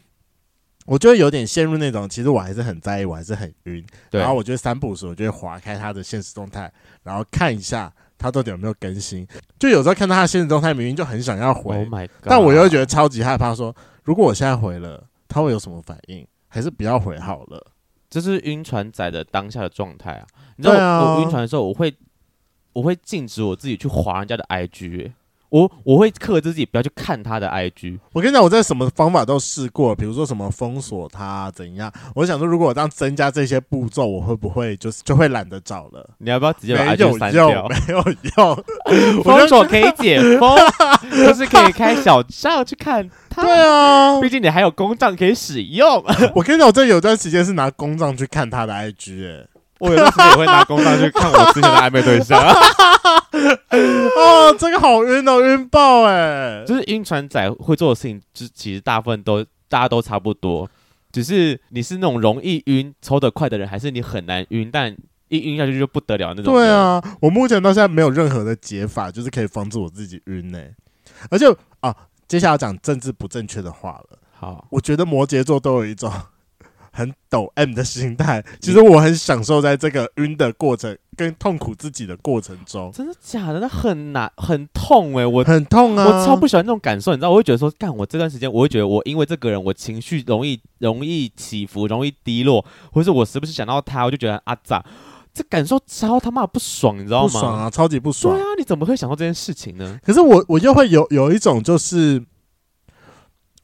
[SPEAKER 1] 我就会有点陷入那种，其实我还是很在意，我还是很晕。然后我觉得三不五时，我就会划开他的现实动态，然后看一下他到底有没有更新。就有时候看到他的限时动态，明明就很想要回，Oh 但我又会觉得超级害怕说，说如果我现在回了，他会有什么反应？还是不要回好了。
[SPEAKER 2] 这是晕船仔的当下的状态啊！你知道我，啊、我晕船的时候，我会。我会禁止我自己去划人家的 IG，欸，我我会克制自己不要去看他的 IG。
[SPEAKER 1] 我跟你讲，我在什么方法都试过，比如说什么封锁他怎样。我想说，如果我这样增加这些步骤，我会不会就是 就会懒得找了？
[SPEAKER 2] 你要不要直接把 IG 删掉？
[SPEAKER 1] 没有 用，
[SPEAKER 2] 封锁可以解封，就是可以开小账去看他。
[SPEAKER 1] 对啊，
[SPEAKER 2] 毕竟你还有公账可以使用。
[SPEAKER 1] 我跟你讲，我这有段时间是拿公账去看他的 IG，欸
[SPEAKER 2] 我有时候也会拿公账去 看我之前的暧昧对象。
[SPEAKER 1] 哦，这个好晕哦，晕爆哎！
[SPEAKER 2] 就是晕船仔会做的事情，就其实大部分都大家都差不多，只是你是那种容易晕、抽得快的人，还是你很难晕，但一晕下去就不得了那种。
[SPEAKER 1] 对啊，我目前到现在没有任何的解法，就是可以防止我自己晕呢。而且啊，接下来讲政治不正确的话了。
[SPEAKER 2] 好，
[SPEAKER 1] 我觉得摩羯座都有一种。很抖 M 的心态，其实我很享受在这个晕的过程跟痛苦自己的过程中。
[SPEAKER 2] 真的假的？那很难，很痛哎、欸！我
[SPEAKER 1] 很痛啊！
[SPEAKER 2] 我超不喜欢那种感受，你知道？我会觉得说，干我这段时间，我会觉得我因为这个人，我情绪容易容易起伏，容易低落，或是我时不时想到他，我就觉得啊咋，这感受超他妈不爽，你知道吗？
[SPEAKER 1] 不爽啊，超级不爽！
[SPEAKER 2] 对啊，你怎么会想到这件事情呢？
[SPEAKER 1] 可是我我又会有有一种就是。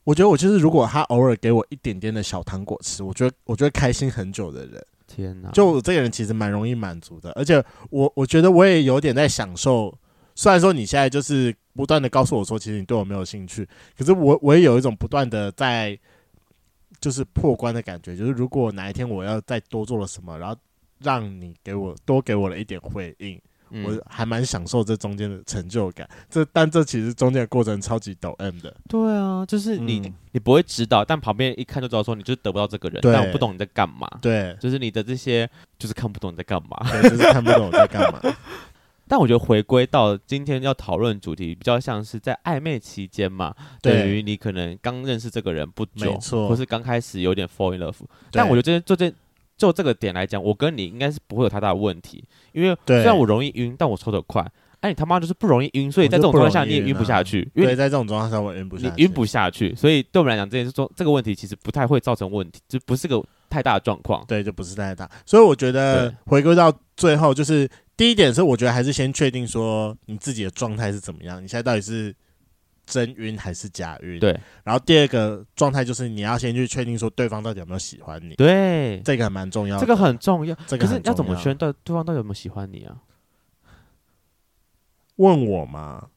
[SPEAKER 1] 我觉得我就是，如果他偶尔给我一点点的小糖果吃，我觉得我觉得开心很久的人。
[SPEAKER 2] 天哪！
[SPEAKER 1] 就我这个人其实蛮容易满足的，而且我我觉得我也有点在享受。虽然说你现在就是不断的告诉我说，其实你对我没有兴趣，可是我我也有一种不断的在就是破关的感觉。就是如果哪一天我要再多做了什么，然后让你给我多给我了一点回应。我还蛮享受这中间的成就感，这但这其实中间的过程超级抖 M 的。
[SPEAKER 2] 对啊，就是你、嗯、你不会知道，但旁边一看就知道说你就是得不到这个人，但我不懂你在干嘛。
[SPEAKER 1] 对，
[SPEAKER 2] 就是你的这些就是看不懂你在干嘛，
[SPEAKER 1] 对，就是看不懂我在干嘛。
[SPEAKER 2] 但我觉得回归到今天要讨论主题，比较像是在暧昧期间嘛，对，等于你可能刚认识这个人不久，没错，或是刚开始有点 fall in love。但我觉得这这这。就这个点来讲，我跟你应该是不会有太大的问题，因为虽然我容易晕，但我抽得快。哎、啊，你他妈就是不容易晕，所以在这种状况下你也晕不下去。因为
[SPEAKER 1] 对，在这种状况下我晕不下去，
[SPEAKER 2] 你晕不下去，所以对我们来讲，这件事说这个问题其实不太会造成问题，就不是个太大的状况。
[SPEAKER 1] 对，就不是太大。所以我觉得回归到最后，就是第一点是，我觉得还是先确定说你自己的状态是怎么样，你现在到底是。真晕还是假晕？
[SPEAKER 2] 对，
[SPEAKER 1] 然后第二个状态就是你要先去确定说对方到底有没有喜欢你。
[SPEAKER 2] 对，
[SPEAKER 1] 这个还蛮重要的。
[SPEAKER 2] 这个很重要。
[SPEAKER 1] 这
[SPEAKER 2] 个是要怎么确定对方到底有没有喜欢你啊？
[SPEAKER 1] 问我吗？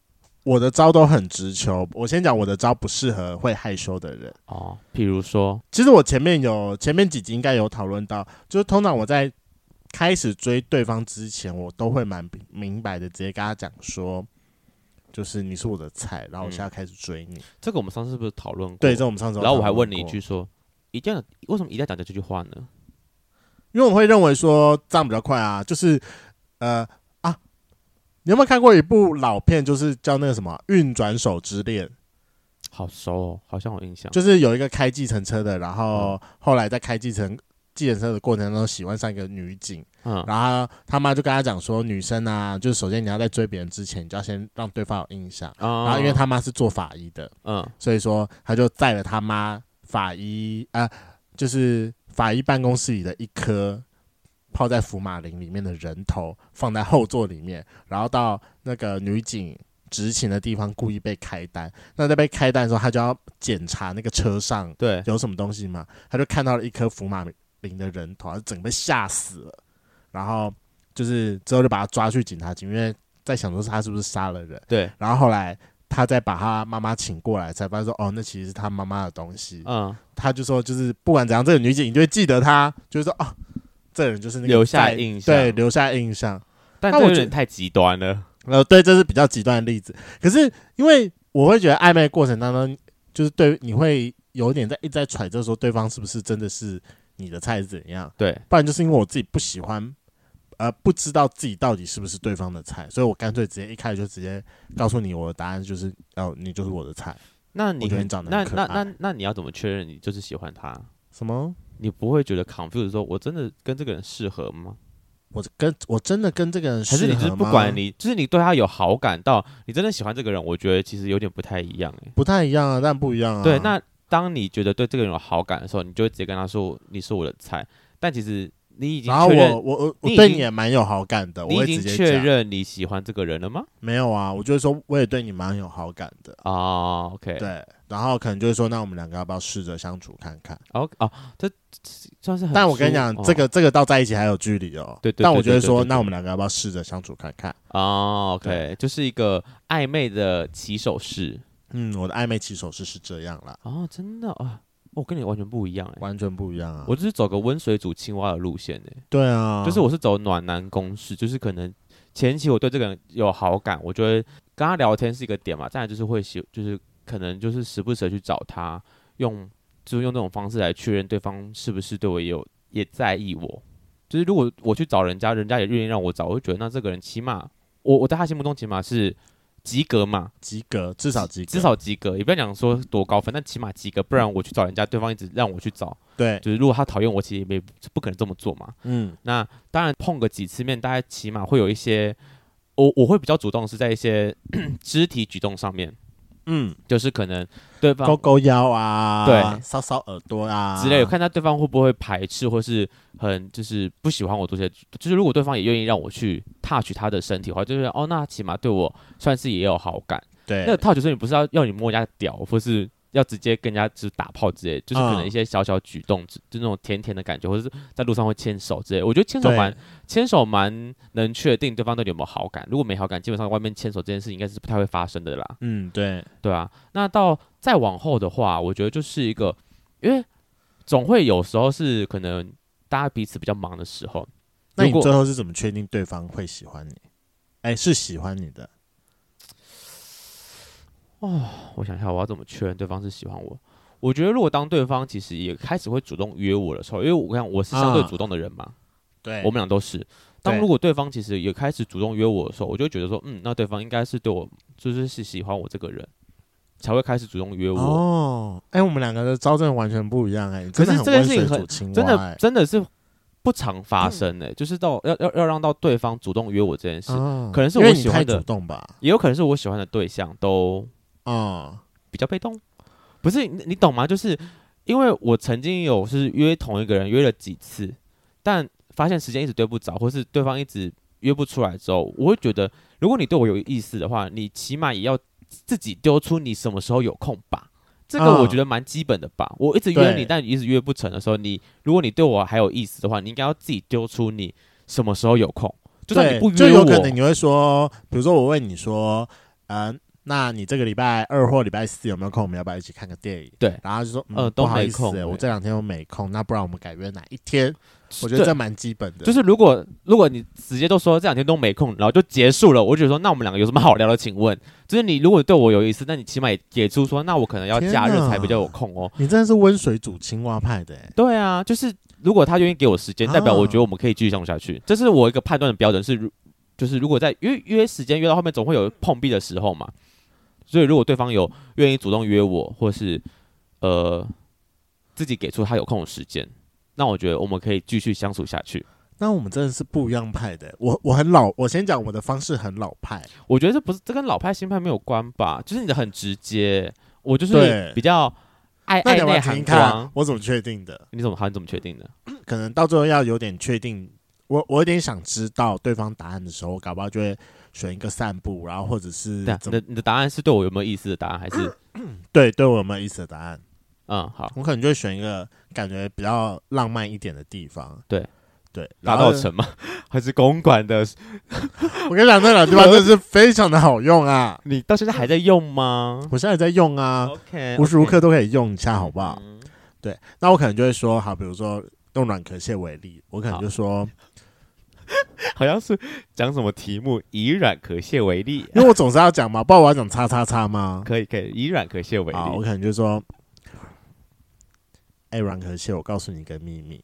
[SPEAKER 1] 我的招都很直球。我先讲我的招不适合会害羞的人
[SPEAKER 2] 哦。比如说，
[SPEAKER 1] 其实我前面有前面几集应该有讨论到，就是通常我在开始追对方之前，我都会蛮明白的直接跟他讲说。就是你是我的菜，然后我现在开始追你。嗯、
[SPEAKER 2] 这个我们上次是不是讨论过？
[SPEAKER 1] 对，这我们上次。
[SPEAKER 2] 然后我还问你一句说，一定要为什么一定要讲的这句话呢？
[SPEAKER 1] 因为我会认为说这样比较快啊。就是呃啊，你有没有看过一部老片？就是叫那个什么《运转手之恋》。好
[SPEAKER 2] 熟哦，好像有印象。
[SPEAKER 1] 就是有一个开计程车的，然后后来在开计程计程车的过程中喜欢上一个女警，
[SPEAKER 2] 嗯，
[SPEAKER 1] 然后他妈就跟他讲说，女生啊，就是首先你要在追别人之前，你就要先让对方有印象。
[SPEAKER 2] 哦、
[SPEAKER 1] 然后因为他妈是做法医的，
[SPEAKER 2] 嗯，
[SPEAKER 1] 所以说他就载了他妈法医啊、呃，就是法医办公室里的一颗泡在福马林里面的人头放在后座里面，然后到那个女警执勤的地方故意被开单。那在被开单的时候，他就要检查那个车上对有什么东西嘛，他就看到了一颗福马林。林的人头，他整个被吓死了，然后就是之后就把他抓去警察局，因为在想说是他是不是杀了人。
[SPEAKER 2] 对，
[SPEAKER 1] 然后后来他再把他妈妈请过来，才发现说哦，那其实是他妈妈的东西。
[SPEAKER 2] 嗯，
[SPEAKER 1] 他就说就是不管怎样，这个女警你就会记得他，就是说哦，这个人就是那个
[SPEAKER 2] 留下印象，
[SPEAKER 1] 对，留下印象。
[SPEAKER 2] 但我觉得太极端了。
[SPEAKER 1] 呃，对，这是比较极端的例子。可是因为我会觉得暧昧的过程当中，就是对你会有点在一直在揣测说对方是不是真的是。你的菜是怎样？
[SPEAKER 2] 对，
[SPEAKER 1] 不然就是因为我自己不喜欢，呃，不知道自己到底是不是对方的菜，所以我干脆直接一开始就直接告诉你我的答案就是，哦，你就是我的菜。
[SPEAKER 2] 那你，
[SPEAKER 1] 你长得
[SPEAKER 2] 那那那那你要怎么确认你就是喜欢他？
[SPEAKER 1] 什么？
[SPEAKER 2] 你不会觉得 confused 说，我真的跟这个人适合吗？
[SPEAKER 1] 我跟我真的跟这个人适合吗？
[SPEAKER 2] 还是你就是不管你，就是你对他有好感到你真的喜欢这个人？我觉得其实有点不太一样，欸，
[SPEAKER 1] 不太一样啊，但不一样啊。
[SPEAKER 2] 对，那。当你觉得对这个人有好感的时候，你就会直接跟他说你是我的菜。但其实你已经确认，
[SPEAKER 1] 然后我我我对你也蛮有好感的。
[SPEAKER 2] 你已经确认你喜欢这个人了吗？
[SPEAKER 1] 没有啊，我就是说我也对你蛮有好感的
[SPEAKER 2] 哦。OK，
[SPEAKER 1] 对，然后可能就是说，那我们两个要不要试着相处看看？
[SPEAKER 2] 哦哦，这算是很。
[SPEAKER 1] 但我跟你讲，这个这个到在一起还有距离哦。
[SPEAKER 2] 对对。
[SPEAKER 1] 但我觉得说，那我们两个要不要试着相处看看？
[SPEAKER 2] 哦，OK，就是一个暧昧的起手式。
[SPEAKER 1] 嗯，我的暧昧起手式是这样啦。
[SPEAKER 2] 哦，真的啊，我跟你完全不一样哎，
[SPEAKER 1] 完全不一样啊。
[SPEAKER 2] 我就是走个温水煮青蛙的路线哎。
[SPEAKER 1] 对啊，
[SPEAKER 2] 就是我是走暖男公式，就是可能前期我对这个人有好感，我觉得跟他聊天是一个点嘛。再来就是会喜，就是可能就是时不时的去找他，用就是用这种方式来确认对方是不是对我也有也在意我。就是如果我去找人家，人家也愿意让我找，我就觉得那这个人起码我我在他心目中起码是。及格嘛，及格，至少及格，
[SPEAKER 1] 至
[SPEAKER 2] 少及格，也不要讲说多高分，但起码及格，不然我去找人家，对方一直让我去找，
[SPEAKER 1] 对，
[SPEAKER 2] 就是如果他讨厌我，其实也没不可能这么做嘛。
[SPEAKER 1] 嗯，
[SPEAKER 2] 那当然碰个几次面，大家起码会有一些，我我会比较主动是在一些 肢体举动上面。嗯，就是可能对方
[SPEAKER 1] 勾勾腰啊，
[SPEAKER 2] 对，
[SPEAKER 1] 搔搔耳朵啊
[SPEAKER 2] 之类的，看他对方会不会排斥，或是很就是不喜欢我做些，就是如果对方也愿意让我去 touch 他的身体的话，就是哦，那起码对我算是也有好感。
[SPEAKER 1] 对，
[SPEAKER 2] 那个 touch 身体不是要要你摸人家屌，或是。要直接跟人家就是打炮之类，就是可能一些小小举动，嗯、就那种甜甜的感觉，或者是在路上会牵手之类。我觉得牵手蛮牵手蛮能确定对方到底有没有好感。如果没好感，基本上外面牵手这件事应该是不太会发生的啦。
[SPEAKER 1] 嗯，对，
[SPEAKER 2] 对啊。那到再往后的话，我觉得就是一个，因为总会有时候是可能大家彼此比较忙的时候。
[SPEAKER 1] 那你最后是怎么确定对方会喜欢你？哎、欸，是喜欢你的。
[SPEAKER 2] 哦，我想一下，我要怎么确认对方是喜欢我？我觉得，如果当对方其实也开始会主动约我的时候，因为我看我是相对主动的人嘛，啊、
[SPEAKER 1] 对，
[SPEAKER 2] 我们俩都是。当如果对方其实也开始主动约我的时候，我就觉得说，嗯，那对方应该是对我就是是喜欢我这个人，才会开始主动约我。
[SPEAKER 1] 哦，哎、欸，我们两个的招真的完全不一样哎、欸。
[SPEAKER 2] 可是这件事情很
[SPEAKER 1] 真
[SPEAKER 2] 的真的是不常发生哎、欸，嗯、就是到要要要让到对方主动约我这件事，哦、可能是我喜欢的
[SPEAKER 1] 主动吧，
[SPEAKER 2] 也有可能是我喜欢的对象都。
[SPEAKER 1] 啊，
[SPEAKER 2] 比较被动，不是你，你懂吗？就是因为我曾经有是约同一个人约了几次，但发现时间一直对不着，或是对方一直约不出来之后，我会觉得，如果你对我有意思的话，你起码也要自己丢出你什么时候有空吧。这个我觉得蛮基本的吧。啊、我一直约你，但你一直约不成的时候，你如果你对我还有意思的话，你应该要自己丢出你什么时候有空。就算你不约我，
[SPEAKER 1] 就有可能你会说，比如说我问你说，嗯、呃。那你这个礼拜二或礼拜四有没有空？我们要不要一起看个电影？
[SPEAKER 2] 对，
[SPEAKER 1] 然后就说，
[SPEAKER 2] 嗯，呃、都没空、
[SPEAKER 1] 欸，我这两天都没空。那不然我们改约哪一天？我觉得这蛮基本的。
[SPEAKER 2] 就是如果如果你直接都说这两天都没空，然后就结束了，我就觉得说，那我们两个有什么好聊的？请问，就是你如果对我有意思，那你起码也给出说，那我可能要假日才比较有空哦。
[SPEAKER 1] 你真的是温水煮青蛙派的、欸，
[SPEAKER 2] 对啊，就是如果他愿意给我时间，代表我觉得我们可以继续相处下去。这是我一个判断的标准，是就是如果在约约时间约到后面，总会有碰壁的时候嘛。所以，如果对方有愿意主动约我，或是呃自己给出他有空的时间，那我觉得我们可以继续相处下去。
[SPEAKER 1] 那我们真的是不一样派的。我我很老，我先讲我的方式很老派。
[SPEAKER 2] 我觉得这不是这跟老派新派没有关吧？就是你的很直接，我就是比较爱爱内涵光。
[SPEAKER 1] 我怎么确定的？
[SPEAKER 2] 你怎么好？你怎么确定的？
[SPEAKER 1] 可能到最后要有点确定。我我有点想知道对方答案的时候，搞不好就会选一个散步，然后或者是
[SPEAKER 2] 对、啊、你的你的答案是对我有没有意思的答案，还是
[SPEAKER 1] 对对我有没有意思的答案？
[SPEAKER 2] 嗯，好，
[SPEAKER 1] 我可能就会选一个感觉比较浪漫一点的地方。
[SPEAKER 2] 对。
[SPEAKER 1] 对，
[SPEAKER 2] 大道城吗？还是公馆的？
[SPEAKER 1] 我跟你讲，那两个地方真的是非常的好用啊！
[SPEAKER 2] 你到现在还在用吗？
[SPEAKER 1] 我现在也在用啊，OK，无时无刻都可以用一下，好不好？嗯、对，那我可能就会说，好，比如说用软壳蟹为例，我可能就说，好，
[SPEAKER 2] 像是讲什么题目，以软壳蟹为例，
[SPEAKER 1] 因为我总是要讲嘛，不然我要讲叉叉叉吗？
[SPEAKER 2] 可以，可以，以软壳蟹为例，
[SPEAKER 1] 我可能就说，哎、欸，软壳蟹，我告诉你一个秘密。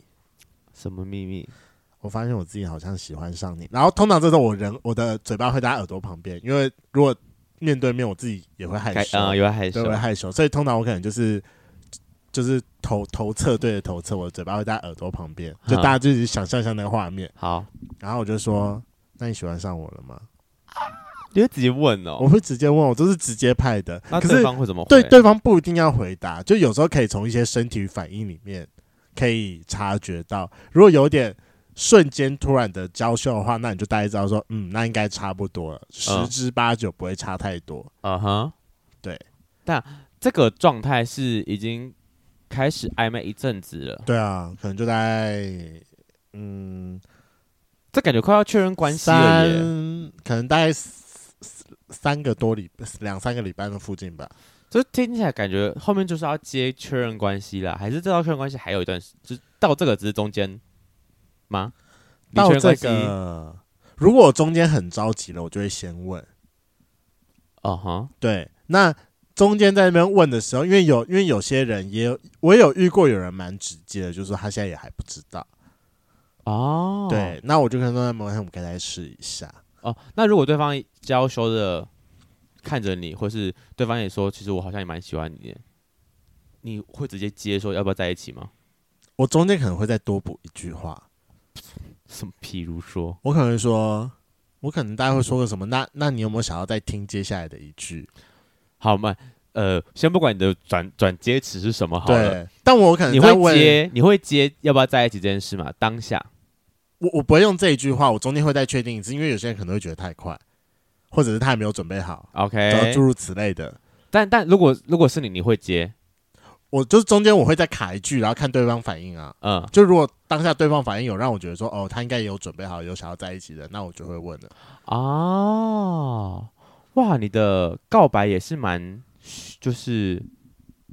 [SPEAKER 2] 什么秘密？
[SPEAKER 1] 我发现我自己好像喜欢上你，然后通常这时候我人我的嘴巴会在耳朵旁边，因为如果面对面，我自己也会害羞，
[SPEAKER 2] 也会害羞，
[SPEAKER 1] 会害羞，所以通常我可能就是就是头头侧对着头侧，我的嘴巴会在耳朵旁边，就大家自己想象一下那个画面。
[SPEAKER 2] 好，
[SPEAKER 1] 然后我就说：“那你喜欢上我了吗？”
[SPEAKER 2] 你会直接问哦，
[SPEAKER 1] 我会直接问，我都是直接派的。
[SPEAKER 2] 那对方会怎么回？
[SPEAKER 1] 对，对方不一定要回答，就有时候可以从一些身体反应里面。可以察觉到，如果有点瞬间突然的娇羞的话，那你就大概知道说，嗯，那应该差不多了，十之八九不会差太多。
[SPEAKER 2] 嗯哼，
[SPEAKER 1] 对。
[SPEAKER 2] 但这个状态是已经开始暧昧一阵子了。
[SPEAKER 1] 对啊，可能就在，嗯，
[SPEAKER 2] 这感觉快要确认关系了耶。
[SPEAKER 1] 可能大概三个多礼，两三个礼拜的附近吧。
[SPEAKER 2] 就听起来感觉后面就是要接确认关系了，还是这道确认关系还有一段时，就到这个只是中间吗？
[SPEAKER 1] 到这个，如果我中间很着急了，我就会先问。
[SPEAKER 2] 哦哈，
[SPEAKER 1] 对，那中间在那边问的时候，因为有因为有些人也有，我也有遇过有人蛮直接的，就是说他现在也还不知道。
[SPEAKER 2] 哦，
[SPEAKER 1] 对，那我就跟他说，那我们可以来试一下。
[SPEAKER 2] 哦，那如果对方娇羞的。看着你，或是对方也说，其实我好像也蛮喜欢你的，你会直接接说要不要在一起吗？
[SPEAKER 1] 我中间可能会再多补一句话，
[SPEAKER 2] 什么？譬如说，
[SPEAKER 1] 我可能说，我可能大概会说个什么？那那你有没有想要再听接下来的一句？
[SPEAKER 2] 好嘛，呃，先不管你的转转接词是什么好了，
[SPEAKER 1] 对，但我可能
[SPEAKER 2] 你会接，你会接要不要在一起这件事嘛？当下，
[SPEAKER 1] 我我不会用这一句话，我中间会再确定一次，因为有些人可能会觉得太快。或者是他还没有准备好
[SPEAKER 2] ，OK，
[SPEAKER 1] 诸如此类的。
[SPEAKER 2] 但但如果如果是你，你会接？
[SPEAKER 1] 我就是中间我会再卡一句，然后看对方反应啊。嗯，就如果当下对方反应有让我觉得说，哦，他应该也有准备好，有想要在一起的，那我就会问了。
[SPEAKER 2] 哦，哇，你的告白也是蛮，就是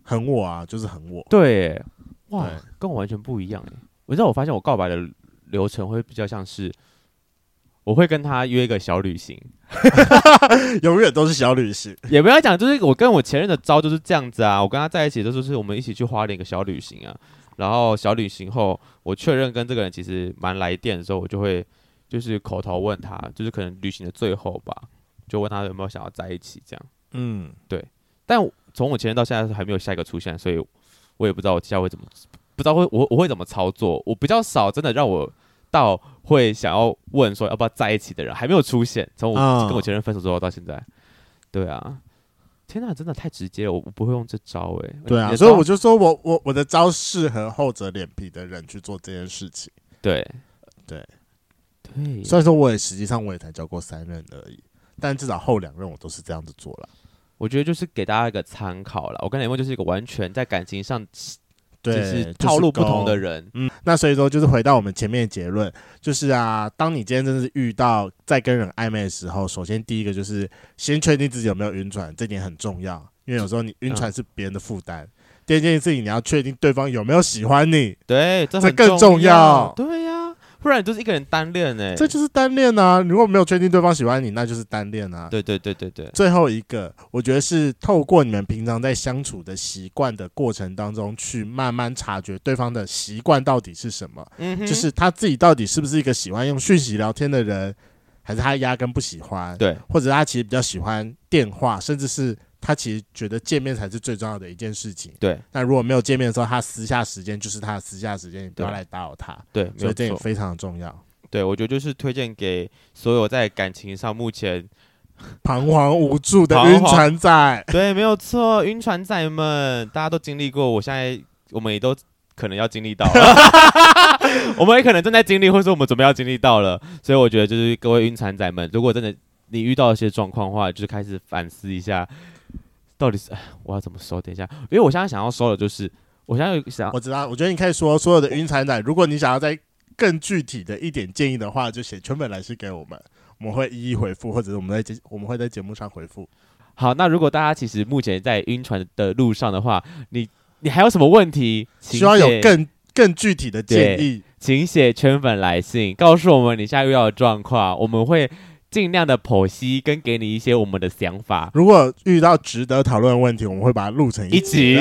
[SPEAKER 1] 很我啊，就是很我。
[SPEAKER 2] 对，哇，跟我完全不一样哎。我知道，我发现我告白的流程会比较像是。我会跟他约一个小旅行，
[SPEAKER 1] 永远都是小旅行。
[SPEAKER 2] 也不要讲，就是我跟我前任的招就是这样子啊。我跟他在一起的时候，就是我们一起去花莲一个小旅行啊。然后小旅行后，我确认跟这个人其实蛮来电的时候，我就会就是口头问他，就是可能旅行的最后吧，就问他有没有想要在一起这样。嗯，对。但从我前任到现在还没有下一个出现，所以我也不知道我接下来会怎么，不知道会我我会怎么操作。我比较少真的让我。到会想要问说要不要在一起的人还没有出现，从我跟我前任分手之后到现在，对啊，天哪，真的太直接了，我不会用这招哎、欸，
[SPEAKER 1] 对啊，所以我就说我我我的招适合厚着脸皮的人去做这件事情，
[SPEAKER 2] 对
[SPEAKER 1] 对
[SPEAKER 2] 对，
[SPEAKER 1] 虽然说我也实际上我也才交过三任而已，但至少后两任我都是这样子做了，
[SPEAKER 2] 我觉得就是给大家一个参考了，我跟雷梦就是一个完全在感情上。对，就是套路不同的人，
[SPEAKER 1] 嗯，那所以说就是回到我们前面的结论，就是啊，当你今天真的是遇到在跟人暧昧的时候，首先第一个就是先确定自己有没有晕船，这点很重要，因为有时候你晕船是别人的负担。嗯、第二件事情，你要确定对方有没有喜欢你，
[SPEAKER 2] 对，这，
[SPEAKER 1] 这更重要，
[SPEAKER 2] 对呀、啊。不然你就是一个人单恋哎、欸，
[SPEAKER 1] 这就是单恋啊！如果没有确定对方喜欢你，那就是单恋啊。
[SPEAKER 2] 对对对对对。
[SPEAKER 1] 最后一个，我觉得是透过你们平常在相处的习惯的过程当中，去慢慢察觉对方的习惯到底是什么。嗯哼，就是他自己到底是不是一个喜欢用讯息聊天的人，还是他压根不喜欢？
[SPEAKER 2] 对，
[SPEAKER 1] 或者他其实比较喜欢电话，甚至是他其实觉得见面才是最重要的一件事情。
[SPEAKER 2] 对，
[SPEAKER 1] 那如果没有见面的时候，他私下时间就是他的私下时间，你不要来打扰他。
[SPEAKER 2] 对，
[SPEAKER 1] 所以这也非常的重要。
[SPEAKER 2] 对，我觉得就是推荐给所有在感情上目前
[SPEAKER 1] 彷徨无助的晕船仔。
[SPEAKER 2] 对，没有错，晕船仔们，大家都经历过，我现在我们也都可能要经历到了，我们也可能正在经历，或者说我们准备要经历到了。所以我觉得就是各位晕船仔们，如果真的你遇到一些状况的话，就是开始反思一下。到底是我要怎么收？等一下，因为我现在想要收的就是，我现在有想，
[SPEAKER 1] 我知道，我觉得你可以说所有的晕船仔，如果你想要再更具体的一点建议的话，就写全本来信给我们，我们会一一回复，或者是我们在节我们会在节目上回复。
[SPEAKER 2] 好，那如果大家其实目前在晕船的路上的话，你你还有什么问题？
[SPEAKER 1] 希望有更更具体的建议，
[SPEAKER 2] 请写全本来信，告诉我们你现在遇到的状况，我们会。尽量的剖析跟给你一些我们的想法。
[SPEAKER 1] 如果遇到值得讨论的问题，我们会把它录成一集，
[SPEAKER 2] 一集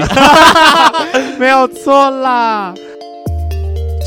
[SPEAKER 2] 没有错啦。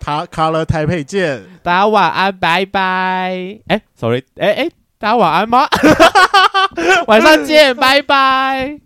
[SPEAKER 1] 他 Color 台配见，
[SPEAKER 2] 大家晚安，拜拜。哎，sorry，哎哎，大家晚安吗？晚上见，拜拜。